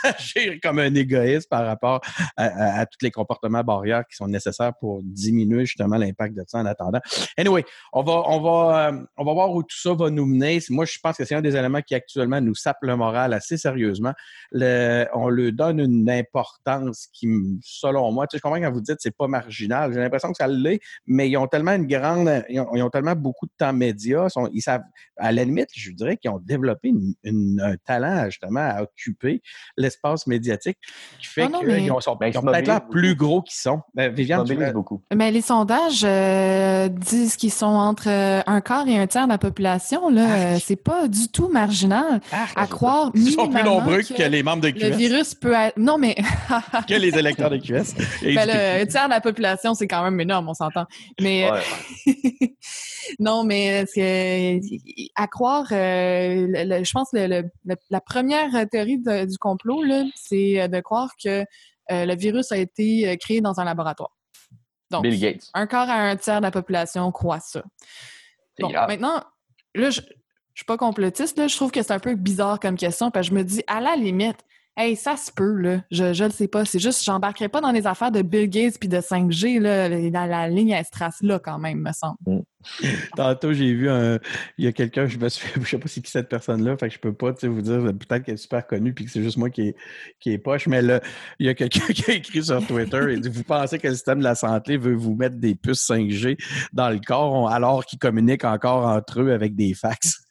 agir comme un égoïste par rapport à, tous les comportements barrières qui sont nécessaires pour diminuer justement l'impact de ça en attendant. Anyway, on va, on va, euh, on va voir où tout ça va nous mener. Moi, je pense que c'est un des éléments qui actuellement nous sape le moral assez sérieusement. On lui donne une importance qui, selon moi, tu sais, je comprends quand vous dites que c'est pas marginal. J'ai l'impression que ça l'est, mais ils ont tellement une grande, ils ont, tellement beaucoup de temps média. Ils, savent, à la limite, je dirais qu'ils ont développé un talent justement à occuper l'espace médiatique qui fait
Ah
qu'ils
mais-
ont, sont-
Ben,
ils ont
ils se
peut-être plus gros qu'ils sont. Euh,
Ça
Viviane, tu veux-
beaucoup.
Mais les sondages euh, disent qu'ils sont entre euh, un quart et un tiers de la population. Là,
Arc.
Euh, c'est pas du tout marginal.
Arc,
À croire
ils sont plus nombreux
que
que les membres de
le
QS,
virus peut être... Non, mais
que les électeurs de QS. Et
ben, un tiers de la population, c'est quand même énorme, on s'entend. Mais
Ouais.
non, mais c'est à croire, euh, le- le- je pense que le- le- le- la première théorie de- du complot, c'est de croire que euh, le virus a été euh, créé dans un laboratoire. Donc,
Bill Gates.
un quart à un tiers de la population croit ça.
C'est
Bon,
grave.
maintenant, là, je, je suis pas complotiste, là, je trouve que c'est un peu bizarre comme question, parce que je me dis, à la limite, hey, ça se peut, là, je, je le sais pas, c'est juste, j'embarquerai pas dans les affaires de Bill Gates puis de 5G, là, dans la ligne à se trace là, quand même, me semble.
Tantôt, j'ai vu un. Il y a quelqu'un, je me suis je sais pas c'est qui cette personne-là, fait que je peux pas vous dire peut-être qu'elle est super connue puis que c'est juste moi qui est, qui est poche, mais là, il y a quelqu'un qui a écrit sur Twitter et dit Vous pensez que le système de la santé veut vous mettre des puces 5G dans le corps alors qu'ils communiquent encore entre eux avec des fax?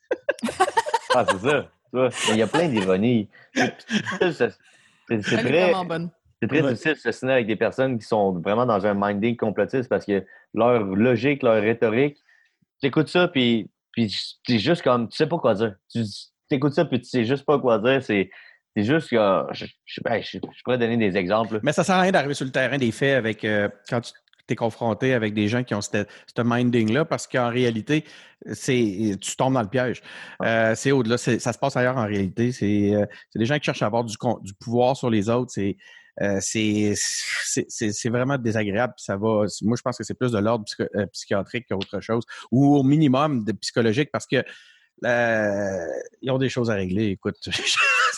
Ah, c'est ça. Il y a plein d'ironies. C'est très, c'est très
Ouais.
difficile de se signer avec des personnes qui sont vraiment dans un minding complotiste parce que leur logique, leur rhétorique, tu écoutes ça, puis, puis c'est juste comme, tu sais pas quoi dire. Tu écoutes ça, puis tu sais juste pas quoi dire. C'est c'est juste que, je, je, ben, je- je pourrais donner des exemples.
Mais ça sert à rien d'arriver sur le terrain des faits avec euh, quand tu t'es confronté avec des gens qui ont cette- ce minding-là, parce qu'en réalité, c'est tu tombes dans le piège. Euh, c'est au-delà, ça se passe ailleurs en réalité. C'est euh, c'est des gens qui cherchent à avoir du, du pouvoir sur les autres. C'est euh, c'est c'est- c'est- c'est vraiment désagréable. Ça va, moi, je pense que c'est plus de l'ordre psychiatrique qu'autre chose, ou au minimum de psychologique, parce que ils ont des choses à régler. Écoute.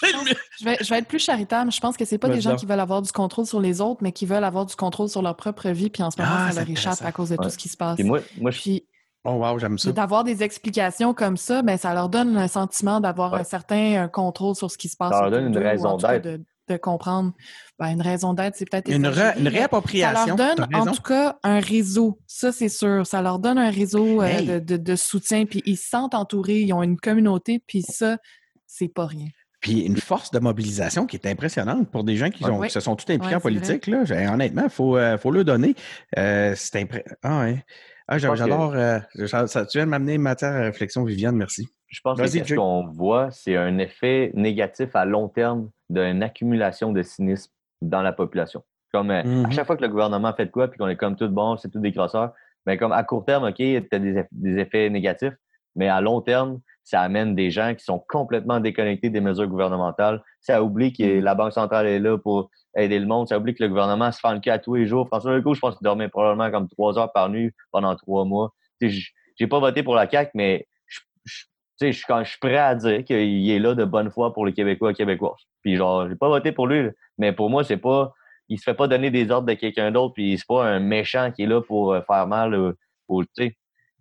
Je vais, je vais être plus charitable. Je pense que c'est pas des gens qui veulent avoir du contrôle sur les autres, mais qui veulent avoir du contrôle sur leur propre vie, puis en ce moment,
Ah,
ça leur échappe à cause de
Ouais.
tout ce qui se passe.
Puis moi, moi je,
Puis
oh wow, j'aime ça.
d'avoir des explications comme ça, ben, ça leur donne un sentiment d'avoir
Ouais.
un certain contrôle sur ce qui se passe.
Ça leur donne une raison d'être.
De, de comprendre. Ben, une raison d'être, c'est peut-être
Une, réappropriation.
Ça leur donne, en tout cas, un réseau. Ça, c'est sûr. Ça leur donne un réseau euh, de, de- de soutien, puis ils se sentent entourés, ils ont une communauté, puis ça, c'est pas rien.
Puis une force de mobilisation qui est impressionnante pour des gens qui,
Ouais.
ont-
Oui.
qui se sont tout impliqués
Ouais,
en politique. Là. J'ai- Honnêtement, il faut, euh, faut le donner. Euh, c'est impré- Ah, ouais. Ah,
que-
j'adore. euh, j'a- ça, tu viens de m'amener une matière à réflexion, Viviane, merci.
je pense que ce qu'on voit, c'est un effet négatif à long terme d'une accumulation de cynisme dans la population. Comme euh,
Mhm.
à chaque fois que le gouvernement fait de quoi, puis qu'on est comme tout bon, c'est tout des crosseurs, mais comme à court terme, OK, tu as des, eff- des effets négatifs, mais à long terme, ça amène des gens qui sont complètement déconnectés des mesures gouvernementales. Ça oublie que
Mhm.
la Banque centrale est là pour aider le monde. Ça oublie que le gouvernement se fait le cas tous les jours. François Legault, je pense qu'il dormait probablement comme trois heures par nuit pendant trois mois. J'ai pas voté pour la CAQ, mais je, sais, je, suis quand- je suis prêt à dire qu'il est là de bonne foi pour les Québécois et Québécoises. Puis genre, j'ai pas voté pour lui, mais pour moi, c'est pas. Il se fait pas donner des ordres de quelqu'un d'autre, puis c'est pas un méchant qui est là pour euh, faire mal euh, au. Tu sais.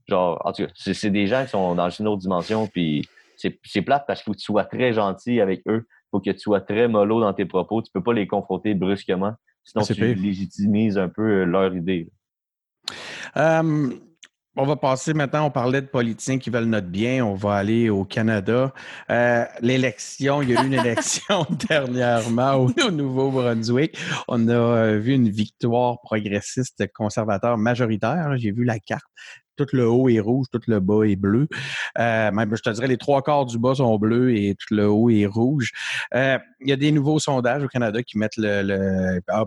Genre, en tout cas, c'est des gens qui sont dans une autre dimension, puis c'est plate parce qu'il faut que tu sois très gentil avec eux. Il faut que tu sois très mollo dans tes propos. Tu peux pas les confronter brusquement. Sinon,
Ah,
tu
pire.
légitimises un peu euh, leur idée.
Euh, on va passer maintenant, on parlait de politiciens qui veulent notre bien. On va aller au Canada. Euh, L'élection, il y a eu une élection dernièrement au, au Nouveau-Brunswick. On a euh, vu une victoire progressiste conservateur majoritaire. J'ai vu la carte. Tout le haut est rouge, tout le bas est bleu. Euh, même, je te dirais, les trois quarts du bas sont bleus et tout le haut est rouge. Euh, il y a des nouveaux sondages au Canada qui mettent le, le ah,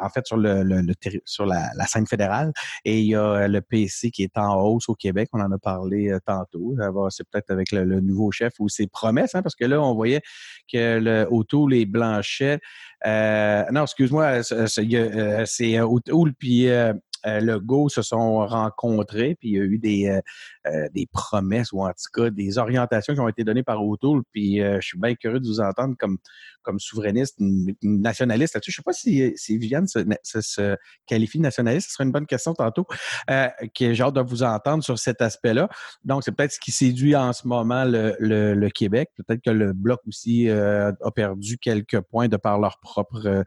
en fait sur le, le- sur la, scène fédérale et il y a euh, le PC qui est en hausse au Québec. On en a parlé euh, tantôt. C'est peut-être avec le, nouveau chef ou ses promesses, hein, parce que là, on voyait que le O'Toole et Blanchet. euh, non, excuse-moi, euh, c'est, O'Toole puis euh, Legault se sont rencontrés, puis il y a eu des, euh, euh, des promesses ou en tout cas des orientations qui ont été données par O'Toole. Puis euh, je suis bien curieux de vous entendre comme, comme souverainiste, nationaliste là-dessus. Je sais pas si, si Viviane se, se- se qualifie de nationaliste. Ce serait une bonne question tantôt. Euh, que j'ai hâte de vous entendre sur cet aspect-là. Donc, c'est peut-être ce qui séduit en ce moment le, le- le Québec. Peut-être que le Bloc aussi euh, a perdu quelques points de par leur propre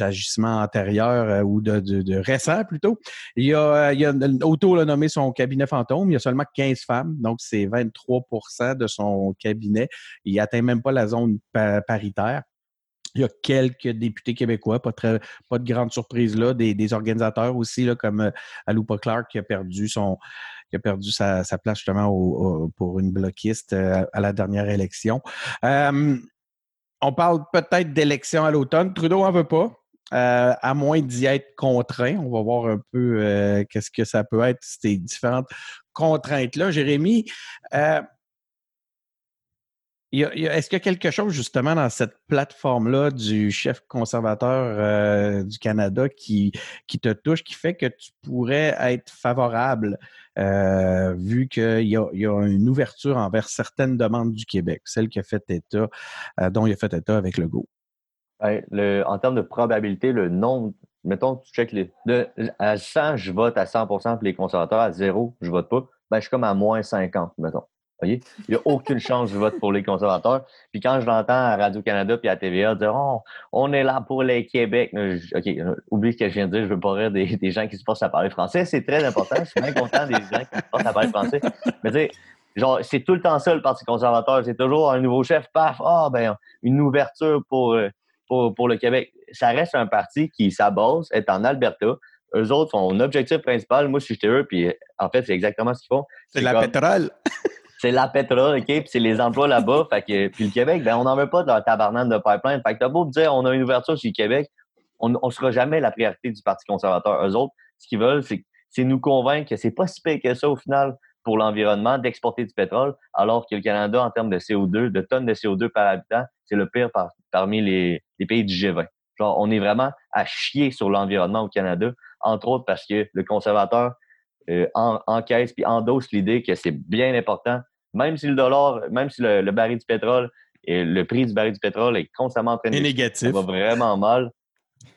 agissements antérieurs euh, ou de, de, de récents plutôt. Il y a, euh, il a Auto a nommé son cabinet fantôme. Il y a seulement 15 femmes, donc c'est 23% de son cabinet. Il atteint même pas la zone pa- paritaire. Il y a quelques députés québécois, pas, très, pas de grande surprise là, des, organisateurs aussi, comme euh, Aloupa Clark qui a perdu son qui a perdu sa, place justement pour une bloquiste euh, à la dernière élection. On parle peut-être d'élection à l'automne. Trudeau en veut pas. À moins d'y être contraint. On va voir un peu qu'est-ce que ça peut être, ces différentes contraintes-là. Jérémy, est-ce qu'il y a quelque chose justement dans cette plateforme-là du chef conservateur euh, du Canada qui, qui te touche, qui fait que tu pourrais être favorable, euh, vu qu'il y, y a, une ouverture envers certaines demandes du Québec, celle qui a fait état, euh, dont il a fait état avec le GO?
Le, en termes de probabilité, le nombre, mettons, tu check les. À 100, je vote à 100% pour les conservateurs, à 0, je vote pas. Ben, je suis comme à moins 50, mettons. Il n'y a aucune chance de vote pour les conservateurs. Puis quand je l'entends à Radio-Canada puis à TVA dire oh, on est là pour les Québec. OK, oublie ce que je viens de dire, je veux pas rire des, gens qui se passent à parler français. C'est très important. Je suis bien content des gens qui se passent à parler français. Mais tu sais, genre, c'est tout le temps ça, le Parti conservateur. C'est toujours un nouveau chef, paf, ah, ben, une ouverture pour, euh, pour, pour le Québec. Ça reste un parti qui, sa base est en Alberta. Eux autres, son objectif principal, moi, si j'étais eux, puis en fait, c'est exactement ce qu'ils font.
C'est la pétrole.
c'est la pétrole, OK? Puis c'est les emplois là-bas. fait que, puis le Québec, ben, on n'en veut pas de leur tabarnane de pipeline. Fait que t'as beau dire, on a une ouverture sur le Québec, on ne sera jamais la priorité du Parti conservateur. Eux autres, ce qu'ils veulent, c'est nous convaincre que c'est pas si pire que ça au final pour l'environnement d'exporter du pétrole, alors que le Canada, en termes de CO2, de tonnes de CO2 par habitant, c'est le pire parmi les, les, pays du G20. Genre, on est vraiment à chier sur l'environnement au Canada, entre autres parce que le conservateur euh, encaisse puis endosse l'idée que c'est bien important même si le dollar, même si le, baril du pétrole et le prix du baril du pétrole est constamment en train de
négatif.
Ça va vraiment mal.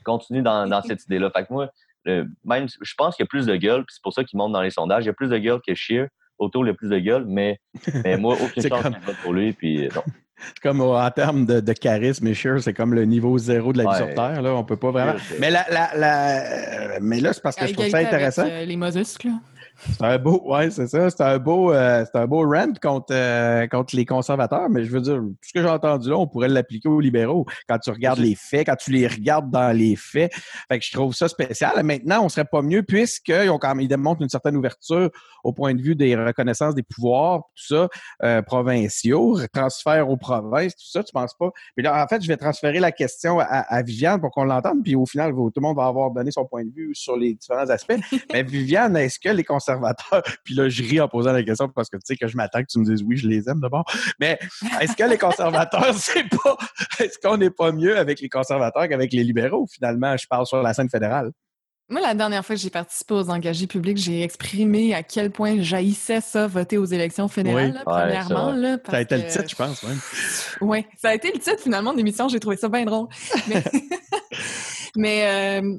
Continue dans, cette idée-là. Fait que moi, même, je pense qu'il y a plus de gueule, puis c'est pour ça qu'il monte dans les sondages. Il y a plus de gueule que Shear. Autour, il y a plus de gueule, mais, mais moi, aucune chance comme... pour lui. Puis, non.
comme en termes de, charisme et Shear, c'est comme le niveau zéro de la vie sur Terre. Là. On peut pas vraiment. Mais, la, la, mais là, c'est parce que je trouve ça intéressant.
Avec, euh, les mollusques, là.
C'est un beau, ouais, c'est ça. C'est un beau, euh, c'est un beau rant contre, euh, contre les conservateurs, mais je veux dire, tout ce que j'ai entendu là, on pourrait l'appliquer aux libéraux quand tu regardes les faits, quand tu les regardes dans les faits. Fait que je trouve ça spécial. Maintenant, on serait pas mieux puisqu'ils ont quand même, ils démontrent une certaine ouverture au point de vue des reconnaissances des pouvoirs, tout ça, euh, provinciaux, transfert aux provinces, tout ça, tu penses pas? Mais là, en fait, je vais transférer la question à, à Viviane pour qu'on l'entende, puis au final, tout le monde va avoir donné son point de vue sur les différents aspects. mais Viviane, est-ce que les conservateurs Puis là, je ris en posant la question parce que tu sais que je m'attends que tu me dises oui, je les aime d'abord. Mais est-ce que les conservateurs, c'est pas. Est-ce qu'on n'est pas mieux avec les conservateurs qu'avec les libéraux, finalement? Je parle sur la scène fédérale?
Moi, la dernière fois que j'ai participé aux engagés publics, j'ai exprimé à quel point jaillissait ça, voter aux élections fédérales, premièrement.
ça a été le titre, je pense.
Oui, ça a été le titre finalement de l'émission. J'ai trouvé ça bien drôle. Mais, euh,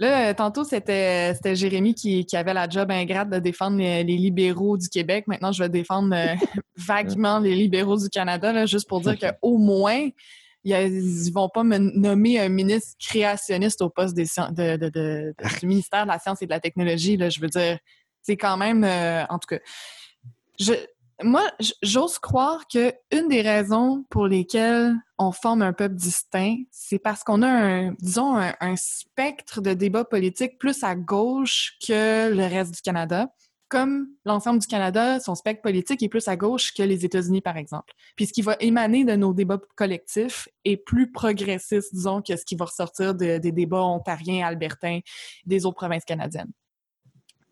Là, tantôt, c'était, Jérémy qui, avait la job ingrate de défendre les, libéraux du Québec. Maintenant, je vais défendre euh, vaguement les libéraux du Canada, juste pour dire qu'au moins, ils ne vont pas me nommer un ministre créationniste au poste des, du ministère de la Science et de la Technologie. Là, je veux dire, c'est quand même, euh, en tout cas, je, moi, j'ose croire que une des raisons pour lesquelles on forme un peuple distinct, c'est parce qu'on a un, disons, un, spectre de débat politique plus à gauche que le reste du Canada. Comme l'ensemble du Canada, son spectre politique est plus à gauche que les États-Unis, par exemple. Puis ce qui va émaner de nos débats collectifs est plus progressiste, disons, que ce qui va ressortir des débats ontariens, albertains, des autres provinces canadiennes.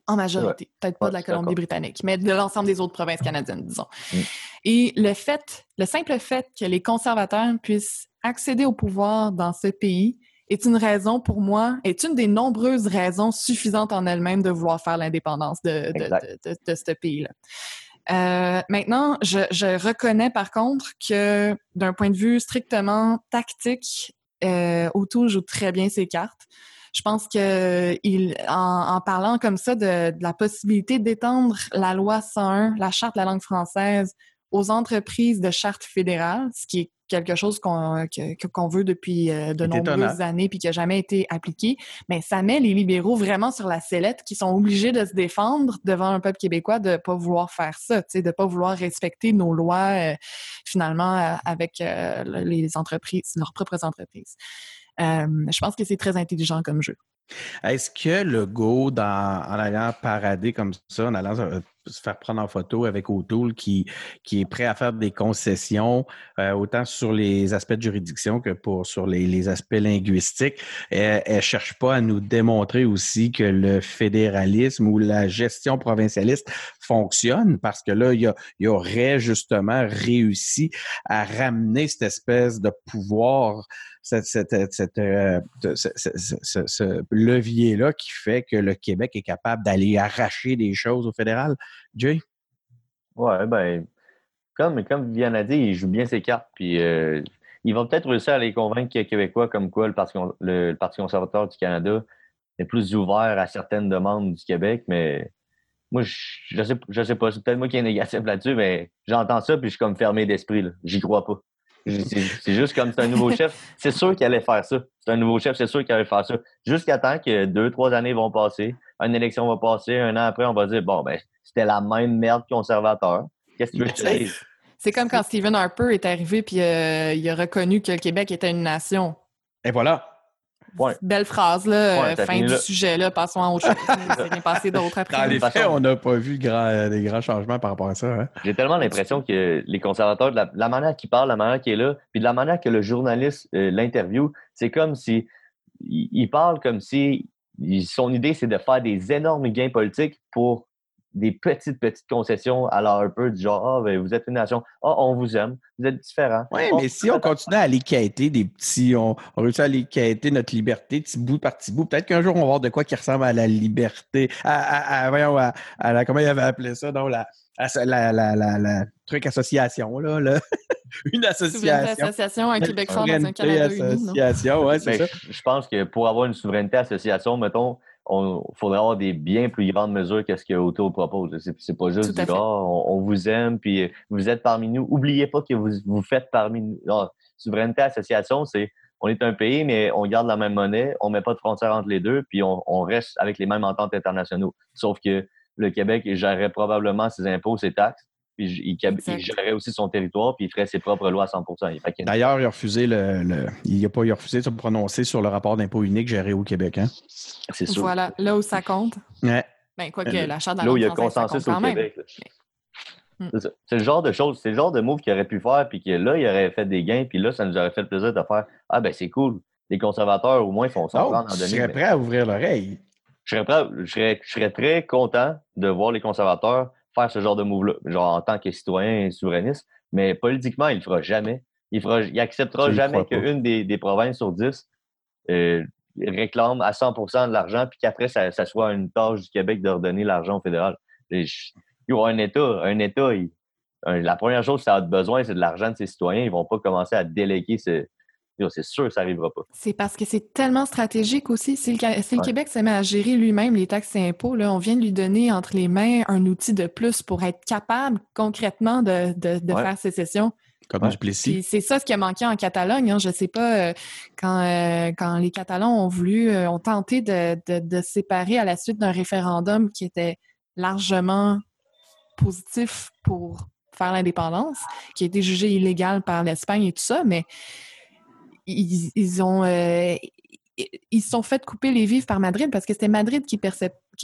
En majorité. Peut-être pas de la Colombie-Britannique, mais de l'ensemble des autres provinces canadiennes, disons. Mm. Et le fait, le simple fait que les conservateurs puissent accéder au pouvoir dans ce pays est une raison pour moi, est une des nombreuses raisons suffisantes en elle-même de vouloir faire l'indépendance de, de, de, ce pays-là. Euh, maintenant, je, je, reconnais par contre que d'un point de vue strictement tactique, euh, O'Toole joue très bien ses cartes je pense que il, en, parlant comme ça de, la possibilité d'étendre la loi 101, la charte de la langue française, aux entreprises de charte fédérale, ce qui est quelque chose qu'on veut depuis euh, de nombreuses
étonnant.
années puis qui n'a jamais été appliqué. Mais ça met les libéraux vraiment sur la sellette qui sont obligés de se défendre devant un peuple québécois de pas vouloir faire ça, de pas vouloir respecter nos lois euh, finalement euh, avec euh, les entreprises, leurs propres entreprises. Euh, je pense que c'est très intelligent comme jeu.
Est-ce que le go, dans, en allant parader comme ça, en allant euh, se faire prendre en photo avec O'Toole, qui, qui est prêt à faire des concessions, euh, autant sur les aspects de juridiction que pour sur les, les aspects linguistiques, elle ne cherche pas à nous démontrer aussi que le fédéralisme ou la gestion provincialiste fonctionne, parce que là, il, y il aurait justement réussi à ramener cette espèce de pouvoir cette, euh, ce, levier-là qui fait que le Québec est capable d'aller arracher des choses au fédéral. Jay?
Ouais, ben, comme, comme a dit, il joue bien ses cartes. Puis euh, il va peut-être réussir à les convaincre que Québécois, comme quoi le Parti, le, Parti conservateur du Canada est plus ouvert à certaines demandes du Québec, mais moi, je, je sais, je sais pas. C'est peut-être moi qui est négatif là-dessus, mais j'entends ça, puis je suis comme fermé d'esprit. J'y crois pas. C'est juste comme c'est un nouveau chef. C'est sûr qu'il allait faire ça. C'est un nouveau chef, c'est sûr qu'il allait faire ça. Jusqu'à temps que deux, trois années vont passer, une élection va passer, un an après, on va dire bon, ben, c'était la même merde conservateur. Qu'est-ce que tu veux que je te dise?
C'est comme quand Stephen Harper est arrivé puis euh, il a reconnu que le Québec était une nation.
Et voilà.
Ouais.
Belle phrase, là.
Ouais,
euh, fin du
là.
sujet, là. Passons à autre chose. Il s'est passé d'autres
Dans
après.
les
façon-
faits, on n'a pas vu grand- des grands changements par rapport à ça. hein.
J'ai tellement l'impression que les conservateurs, de la, la manière qu'ils parlent, la manière qu'il est là, puis de la manière que le journaliste euh, l'interview, c'est comme si il, il parle comme si il- son idée c'est de faire des énormes gains politiques pour des petites petites concessions à la Harper du genre ah ben, vous êtes une nation, ah on vous aime, vous êtes différents.
Oui,
Oh,
mais si on continue à aller quêter des petits, on, on réussit à aller quêter notre liberté petit bout par petit bout, peut-être qu'un jour on va voir de quoi qui ressemble à la liberté, à, à- à- voyons, à, à la, comment il avait appelé ça, donc la, la, la, la, la truc association, là, là. une association.
association, un Québec fort dans un Canada uni.
association, ouais, c'est
Ben,
ça.
je pense que pour avoir une souveraineté association, mettons, il faudrait avoir des bien plus grandes mesures que ce que Auto propose. C'est, pas juste dire. Ah, on, on vous aime, puis vous êtes parmi nous. Oubliez pas que vous, vous faites parmi nous. Ah, souveraineté association, c'est on est un pays, mais on garde la même monnaie, on met pas de frontières entre les deux, puis on, on reste avec les mêmes ententes internationaux. Sauf que le Québec gérerait probablement ses impôts, ses taxes, puis il, il, gérerait aussi son territoire, puis il ferait ses propres lois à 100 Fait que-
D'ailleurs, il a refusé le, le- il a pas il a refusé de se prononcer sur le rapport d'impôt unique géré au Québec. Hein?
C'est sûr.
Voilà, là où ça compte.
Ouais.
Ben, quoi que
Euh,
la charte de la
Là où il y a consensus au. Québec. C'est le genre de choses, c'est le genre de move qu'il aurait pu faire, puis que là, il aurait fait des gains, puis là, ça nous aurait fait le plaisir de faire Ah, ben c'est cool. Les conservateurs, au moins, font ça.
Oh, je serais prêt à ouvrir l'oreille.
Je serais, prêt, je, serais, je serais très content de voir les conservateurs faire ce genre de move-là, genre en tant que citoyen souverainiste, mais politiquement, il le fera jamais. Il fera, il acceptera jamais qu'une des, des provinces sur dix euh, réclame à 100% de l'argent, puis qu'après, ça, ça soit une tâche du Québec de redonner l'argent au fédéral. Et je- yo, un État, un État, il- un- la première chose que ça a besoin, c'est de l'argent de ses citoyens. Ils vont pas commencer à déléguer ce. C'est sûr que ça n'arrivera pas.
C'est parce que c'est tellement stratégique aussi. Si le, si le
Ouais.
Québec se met à gérer lui-même les taxes et impôts, là, on vient de lui donner entre les mains un outil de plus pour être capable concrètement de, de, de
Ouais.
faire sécession.
Comme
Ouais.
c'est ça ce qui a manqué en Catalogne. Hein. Je sais pas, euh, quand, euh, quand les Catalans ont voulu, euh, ont tenté de, de, de se séparer à la suite d'un référendum qui était largement positif pour faire l'indépendance, qui a été jugé illégal par l'Espagne et tout ça, mais ils, ils ont euh, ils se sont fait couper les vivres par Madrid parce que c'était Madrid qui,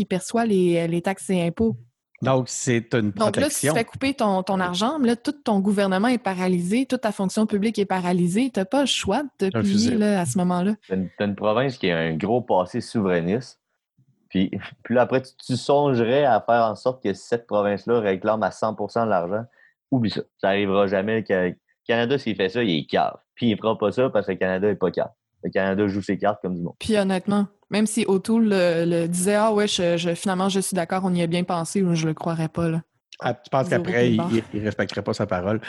perçoit les, les taxes et impôts.
Donc, c'est une
Donc là, si tu
protection.
fais couper ton, ton argent, là, tout ton gouvernement est paralysé, toute ta fonction publique est paralysée. Tu n'as pas le choix de te plier là, à ce moment-là.
T'as une, province qui a un gros passé souverainiste. Puis, puis là, après, tu, tu songerais à faire en sorte que cette province-là réclame à 100 de l'argent. Oublie ça. Ça n'arrivera jamais. Le Canada, s'il fait ça, il est cave. Puis il ne fera pas ça parce que le Canada n'est pas cave. Le Canada joue ses cartes comme du monde.
Puis honnêtement, même si O'Toole le, le disait Ah ouais, je, je- finalement je suis d'accord, on y a bien pensé, ou je le croirais pas. Là.
Ah, tu penses qu'après, il ne respecterait pas sa parole?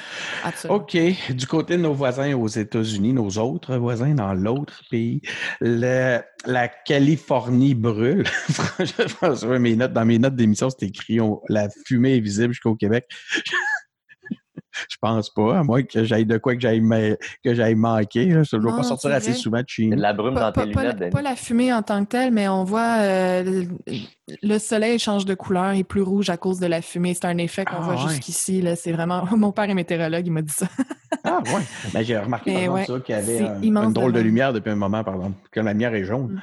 Absolument.
OK. Du côté de nos voisins aux États-Unis, nos autres voisins dans l'autre pays, le- la Californie brûle. Franchement, mes notes, dans mes notes d'émission, c'est écrit on- La fumée est visible jusqu'au Québec. Je pense pas, à moins que j'aille de quoi que j'aille que j'aille manquer. là. Je ne
Non,
pas sortir assez souvent de chez
la brume
Pas,
dans
pas-
tes
pas
lunettes,
la, pas la fumée en tant que telle, mais on voit euh, le, le soleil change de couleur et plus rouge à cause de la fumée. C'est un effet qu'on
Ah,
voit
ouais.
jusqu'ici. là. C'est vraiment. Mon père est météorologue, il m'a dit ça.
Ah ouais. Ben, j'ai remarqué par
Mais
exemple,
ouais,
ça, qu'il y avait un- une drôle de lumière depuis un moment, par exemple, que la lumière est jaune.
Mm.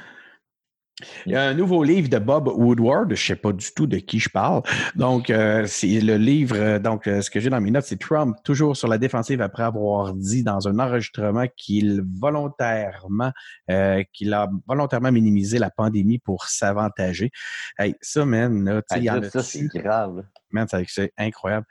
Il y a un nouveau livre de Bob Woodward, je ne sais pas du tout de qui je parle. Donc, euh, c'est le livre, euh, donc euh, ce que j'ai dans mes notes, c'est Trump, toujours sur la défensive après avoir dit dans un enregistrement qu'il volontairement, euh, qu'il a volontairement minimisé la pandémie pour s'avantager. Hey, ça, man, là, y en
ça, c'est grave.
Man, c'est incroyable.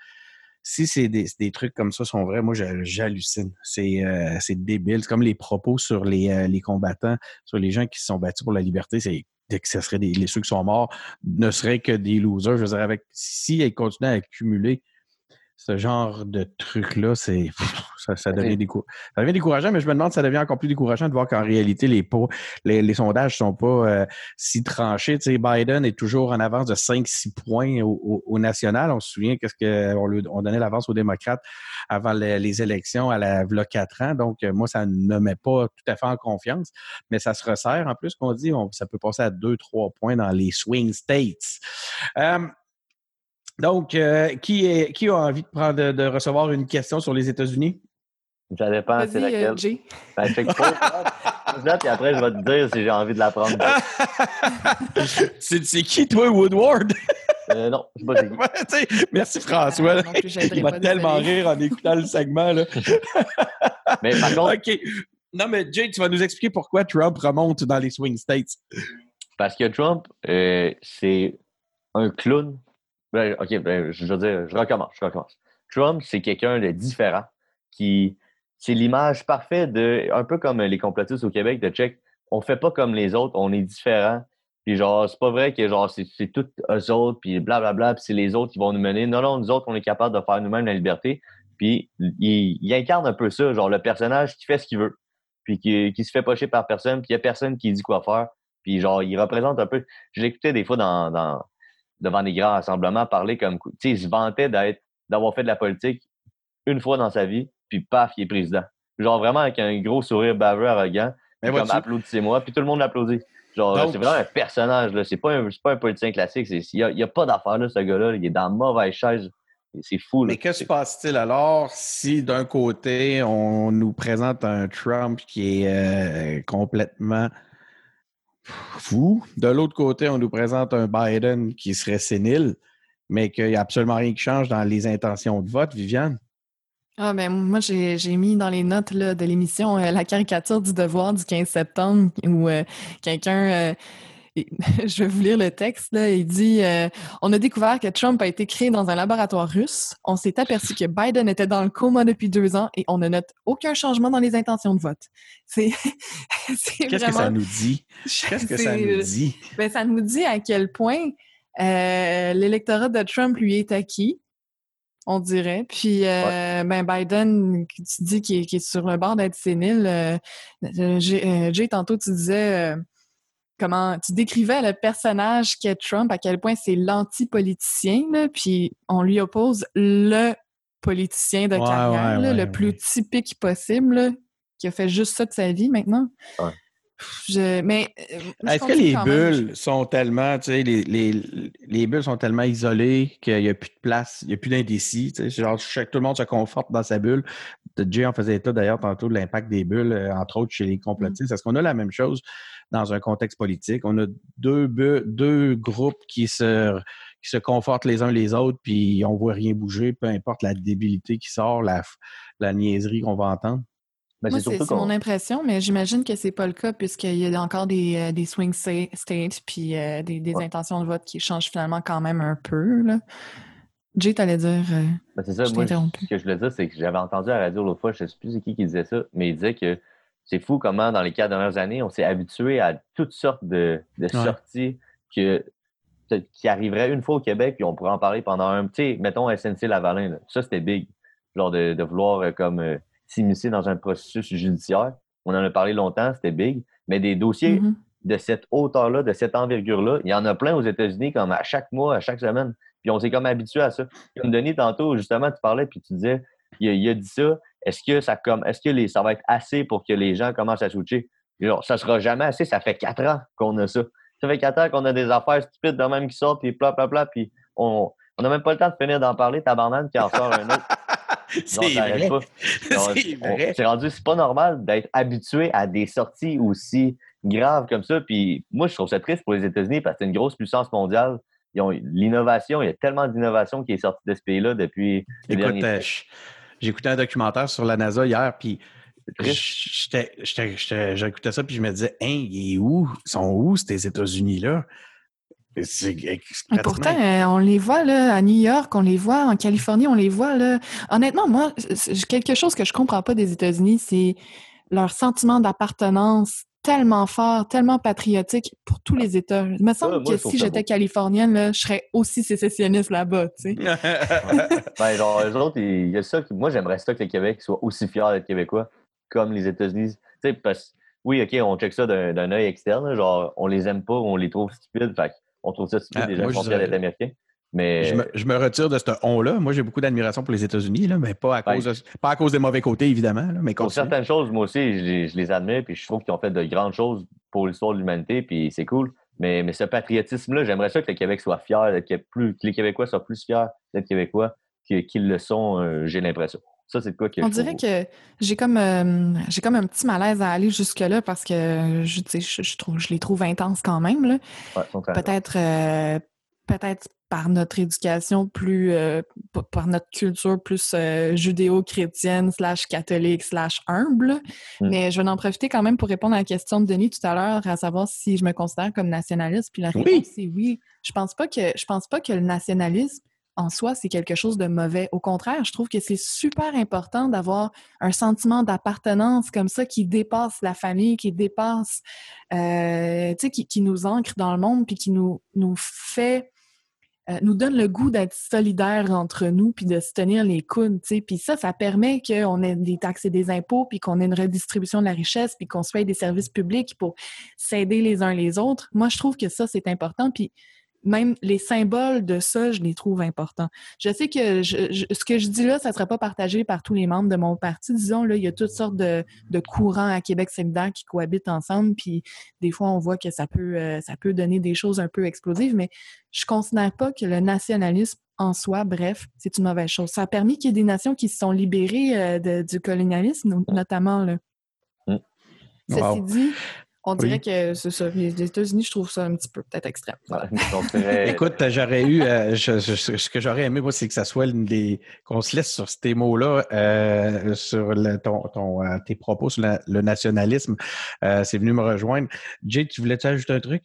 Si c'est des, trucs comme ça sont vrais, moi, j'hallucine. C'est euh, débile. C'est comme les propos sur les, euh, les combattants, sur les gens qui se sont battus pour la liberté. C'est que ce serait des, les, ceux qui sont morts ne seraient que des losers. Je veux dire, avec, si ils continuent à accumuler ce genre de trucs-là, c'est ça, ça, devient ça devient décourageant, mais je me demande si ça devient encore plus décourageant de voir qu'en réalité, les, les, les sondages sont pas euh, si tranchés. Tu sais, Biden est toujours en avance de 5-6 points au, au- au national. On se souvient qu'est-ce qu'on lui- on donnait l'avance aux démocrates avant les, les élections à la v'là 4 ans. Donc, euh, moi, ça ne met pas tout à fait en confiance, mais ça se resserre. En plus, qu'on dit, on- ça peut passer à 2-3 points dans les swing states. Euh, donc, euh, qui, est, qui a envie de, prendre, de, de recevoir une question sur les États-Unis?
Ça dépend, c'est
euh,
laquelle.
Jay.
Ben, check pas. Pose-la, puis après, je vais te dire si j'ai envie de la prendre.
c'est c'est qui, toi, Woodward?
Euh, non, je sais pas.
Ouais, Merci, François.
Ah, non plus, j'aiderais
Il va
pas,
tellement rire en écoutant le segment. Là.
Mais par contre,
OK. Non, mais Jay, tu vas nous expliquer pourquoi Trump remonte dans les swing states.
parce que Trump, euh, c'est un clown. Ben, OK, ben, je veux dire, recommence. Trump, c'est quelqu'un de différent qui. C'est l'image parfaite de. Un peu comme les complotistes au Québec de check. On fait pas comme les autres, on est différent. Puis genre, c'est pas vrai que genre c'est tous eux autres, puis blablabla, puis c'est les autres qui vont nous mener. Non, non, nous autres, on est capable de faire nous-mêmes la liberté. Puis il, il incarne un peu ça, genre le personnage qui fait ce qu'il veut, puis qui, qui se fait pocher par personne, puis il y a personne qui dit quoi faire. Puis genre, il représente un peu. Je l'écoutais des fois dans, dans, devant des grands rassemblements parler comme. Tu sais, il se vantait d'être, d'avoir fait de la politique une fois dans sa vie, puis paf, il est président. Genre vraiment avec un gros sourire baveux, arrogant.
Mais
comme applaudissez-moi, puis tout le monde l'applaudit. Genre, c'est vraiment un personnage, là. C'est pas un, c'est pas un politicien classique. c'est- Il n'y a, y a pas d'affaire, là, ce gars-là. Il est dans la mauvaise chaise. C'est fou, là.
Mais que se passe-t-il alors si d'un côté, on nous présente un Trump qui est euh, complètement fou, de l'autre côté, on nous présente un Biden qui serait sénile, mais qu'il n'y a absolument rien qui change dans les intentions de vote, Viviane?
Ah ben moi j'ai mis dans les notes de l'émission euh, la caricature du devoir du 15 septembre où euh, quelqu'un euh, et- je vais vous lire le texte là, il dit euh, on a découvert que Trump a été créé dans un laboratoire russe. On s'est aperçu que Biden était dans le coma depuis deux ans et on ne note aucun changement dans les intentions de vote. C'est
Qu'est-ce que ça nous dit? Qu'est-ce que ça nous dit?
ben, ça nous dit à quel point euh, l'électorat de Trump lui est acquis, on dirait. Puis, euh, ben, Biden, tu dis qu'il est, sur le bord d'être sénile. euh, Jay, euh, Jay, tantôt, tu disais euh, comment tu décrivais le personnage qu'est Trump, à quel point c'est l'anti-politicien, puis on lui oppose le politicien de
Ouais,
carrière,
ouais,
là,
ouais,
le
ouais.
plus typique possible, là, qui a fait juste ça de sa vie maintenant.
Ouais.
Je- mais euh,
Est-ce que les
même.
bulles sont tellement, tu sais, les, les, les bulles sont tellement isolées qu'il n'y a plus de place, il n'y a plus d'indécis. tu sais, Genre, tout le monde se conforte dans sa bulle. Jay en faisait état d'ailleurs tantôt de l'impact des bulles, euh, entre autres chez les complotistes. Est-ce qu'on a la même chose dans un contexte politique? On a deux, bu- deux groupes qui se, qui se confortent les uns les autres, puis on ne voit rien bouger, peu importe la débilité qui sort, la, la niaiserie qu'on va entendre?
Mais
Moi,
c'est
mon impression, mais j'imagine que c'est pas le cas puisqu'il y a encore des, euh, des swing sta- states puis euh, des, des
Ouais.
intentions de vote qui changent finalement quand même un peu. Là. Jay, t'allais dire. euh,
Ben, c'est ça,
Je t'ai
moi,
interrompu.
ce que je voulais dire, c'est que j'avais entendu à la radio l'autre fois, je ne sais plus c'est qui qui disait ça, mais il disait que c'est fou comment, dans les quatre dernières années, on s'est habitué à toutes sortes de, de sorties que, qui arriveraient une fois au Québec, puis on pourrait en parler pendant un. Tu sais, mettons SNC Lavalin, là. ça c'était big. Genre de, de vouloir comme euh, s'immiscer dans un processus judiciaire. On en a parlé longtemps, c'était big. Mais des dossiers
mhm.
de cette hauteur-là, de cette envergure-là. Il y en a plein aux États-Unis, comme à chaque mois, à chaque semaine. Puis on s'est comme habitué à ça. Comme Denis, tantôt, justement, tu parlais, puis tu disais, il a, il a dit ça. Est-ce que ça comme est-ce que les, ça va être assez pour que les gens commencent à switcher? Genre, ça sera jamais assez. Ça fait quatre ans qu'on a ça. Ça fait quatre ans qu'on a des affaires stupides de même qui sortent, puis bla, puis on n'a même pas le temps de finir d'en parler, tabarnane, qui en sort un autre.
C'est vrai. vrai.
C'est rendu, c'est pas normal d'être habitué à des sorties aussi graves comme ça. Puis moi, je trouve ça triste pour les États-Unis parce que c'est une grosse puissance mondiale. Ils ont l'innovation, il y a tellement d'innovation qui est sortie de ce pays-là depuis
Écoute, euh, j'écoutais un documentaire sur la NASA hier, puis j'écoutais ça, puis je me disais, hein, il est où? Ils sont où, ces États-Unis-là?
Et pourtant, euh, on les voit là, à New York, on les voit en Californie, on les voit là. Honnêtement, moi, quelque chose que je comprends pas des États-Unis, c'est leur sentiment d'appartenance tellement fort, tellement patriotique pour tous les États. Il me semble
moi,
que si j'étais californienne, là, je serais aussi sécessionniste là-bas, tu sais.
Ben, genre, eux autres, il y a ça. qui- Moi, j'aimerais ça que le Québec soit aussi fier d'être québécois comme les États-Unis. Tu sais, parce oui, OK, on check ça d'un d'un œil externe. là, Genre, on les aime pas, on les trouve stupides. Fait on trouve ça stupide,
Ah,
les gens fiers d'être américains. Mais
je, me, je me retire de ce on-là. Moi, j'ai beaucoup d'admiration pour les États-Unis, mais pas à, cause de- pas à cause des mauvais côtés, évidemment. là, mais
pour
continue.
certaines choses, moi aussi, je les, je les admire, puis je trouve qu'ils ont fait de grandes choses pour l'histoire de l'humanité, puis c'est cool. Mais, mais ce patriotisme-là, j'aimerais ça que le Québec soit fier, que, plus, que les Québécois soient plus fiers d'être Québécois qu'ils le sont, euh, j'ai l'impression. Ça, c'est de quoi que
On dirait que j'ai comme euh, j'ai comme un petit malaise à aller jusque-là parce que je, trouve je les trouve intenses quand même. Là.
Ouais,
Peut-être euh, peut-être par notre éducation plus euh, par notre culture plus judéo-chrétienne slash catholique slash humble.
Mm.
Mais je vais en profiter quand même pour répondre à la question de Denis tout à l'heure, à savoir si je me considère comme nationaliste. Puis la
Oui.
réponse c'est oui. Je pense pas que je pense pas que le nationalisme en soi, c'est quelque chose de mauvais. Au contraire, je trouve que c'est super important d'avoir un sentiment d'appartenance comme ça qui dépasse la famille, qui dépasse, euh, tu sais, qui, qui nous ancre dans le monde, puis qui nous, fait, euh, nous donne le goût d'être solidaires entre nous, puis de se tenir les coudes, tu sais. Puis ça, ça permet qu'on ait des taxes et des impôts, puis qu'on ait une redistribution de la richesse, puis qu'on paye des services publics pour s'aider les uns les autres. Moi, je trouve que ça, c'est important. Puis même les symboles de ça, je les trouve importants. Je sais que je- je- ce que je dis là, ça ne sera pas partagé par tous les membres de mon parti. Disons, là, il y a toutes sortes de, de courants à Québec solidaire qui cohabitent ensemble, puis des fois, on voit que ça peut, euh, ça peut donner des choses un peu explosives, mais je considère pas que le nationalisme en soi, bref, c'est une mauvaise chose. Ça a permis qu'il y ait des nations qui se sont libérées euh, de- du colonialisme, no- notamment. Là.
Mm.
Ceci
Wow.
dit, on
Oui.
dirait que c'est ça. Les États-Unis, je trouve ça un petit peu peut-être extrême. Voilà.
Écoute, j'aurais eu, euh, je- je- ce que j'aurais aimé, moi, c'est que ça soit une des, qu'on se laisse sur ces mots-là, euh, sur le- ton, ton, euh, tes propos sur la- le nationalisme. Euh, c'est venu me rejoindre. Jay, tu voulais-tu ajouter un truc?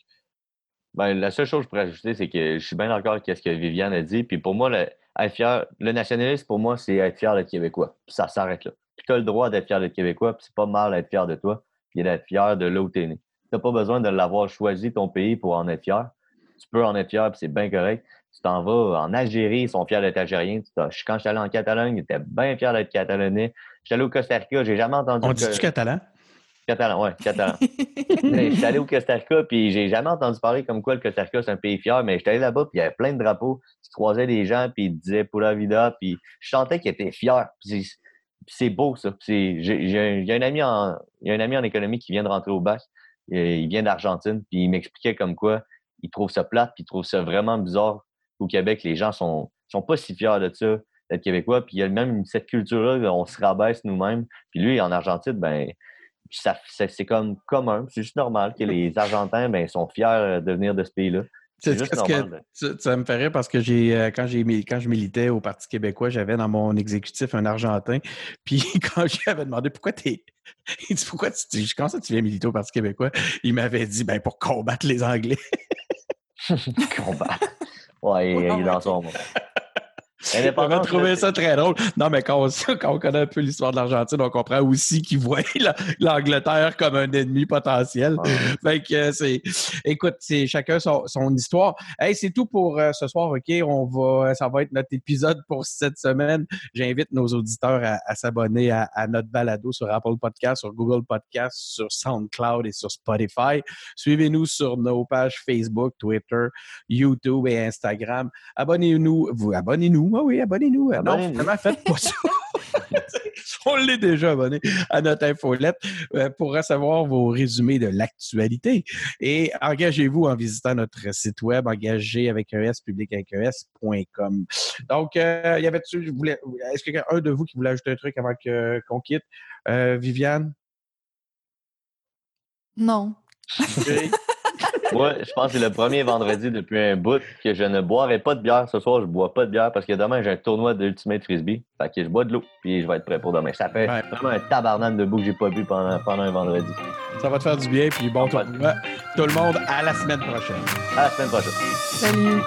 Ben, la seule chose que je pourrais ajouter, c'est que je suis bien d'accord avec ce que Viviane a dit. Puis pour moi, le, être fier, le nationalisme, pour moi, c'est être fier d'être Québécois. Puis ça s'arrête là. Puis tu as le droit d'être fier d'être Québécois, puis c'est pas mal d'être fier de toi, puis d'être fier de là où tu es né. Tu n'as pas besoin de l'avoir choisi ton pays pour en être fier. Tu peux en être fier, puis c'est bien correct. Tu t'en vas en Algérie, ils sont fiers d'être Algériens. Quand je suis allé en Catalogne, ils étaient bien fiers d'être Catalanais. Je suis allé au Costa Rica, j'ai jamais entendu.
On
que-
dit-tu catalan?
Catalan, ouais, catalan. Mais je suis allé au Costa Rica, puis j'ai jamais entendu parler comme quoi le Costa Rica, c'est un pays fier, mais j'étais allé là-bas, puis il y avait plein de drapeaux. Tu croisais des gens, puis ils disaient Pura Vida, puis je sentais qu'ils étaient fiers. Puis c'est- beau, ça. C'est- J'ai j'ai un, il y a un ami en, un ami en économie qui vient de rentrer au bac. Euh, Il vient d'Argentine, puis il m'expliquait comme quoi il trouve ça plate, puis il trouve ça vraiment bizarre qu'au Québec, les gens sont, sont pas si fiers de ça, d'être québécois. Puis il y a même cette culture-là, on se rabaisse nous-mêmes. Puis lui, en Argentine, ben ça- c'est c'est comme commun, c'est juste normal que les Argentins ben, sont fiers de venir de ce pays-là. C'est
que ça, me ferait parce que j'ai euh, quand j'ai quand je militais au Parti québécois, j'avais dans mon exécutif un Argentin. Puis quand j'avais demandé pourquoi t'es. Il dit pourquoi tu dis comment ça tu viens militer au Parti québécois? Il m'avait dit ben pour combattre les Anglais.
Combat. Ouais, il, il est dans son monde. Indépendance,
trouvé
là,
ça très drôle. Non, mais quand on, quand on connaît un peu l'histoire de l'Argentine, on comprend aussi qu'ils voient la- l'Angleterre comme un ennemi potentiel.
Ouais.
Fait que euh, c'est. Écoute, c'est chacun son, son histoire. Hey, c'est tout pour euh, ce soir, OK? On va, ça va être notre épisode pour cette semaine. J'invite nos auditeurs à, à s'abonner à, à notre balado sur Apple Podcast, sur Google Podcast, sur SoundCloud et sur Spotify. Suivez-nous sur nos pages Facebook, Twitter, YouTube et Instagram. Abonnez-nous. Vous abonnez-nous. Ah oui, abonnez-nous. Non, finalement, faites pas ça. On l'est déjà abonné à notre infolette euh, pour recevoir vos résumés de l'actualité. Et engagez-vous en visitant notre site web, engagé avec un S, public avec un S.com. Donc, euh, y avait-tu, est-ce qu'il y a un de vous qui voulait ajouter un truc avant que- qu'on quitte? Euh, Viviane?
Non.
Moi, je pense que c'est le premier vendredi depuis un bout que je ne boirai pas de bière ce soir. Je bois pas de bière parce que demain, j'ai un tournoi d'Ultimate Frisbee. Fait que je bois de l'eau puis je vais être prêt pour demain. Ça fait
Ouais.
vraiment un tabarnane de bout que j'ai pas bu pendant, pendant un vendredi.
Ça va te faire du bien, puis bon tournoi. Tout le monde, à la semaine prochaine.
À la semaine prochaine.
Salut.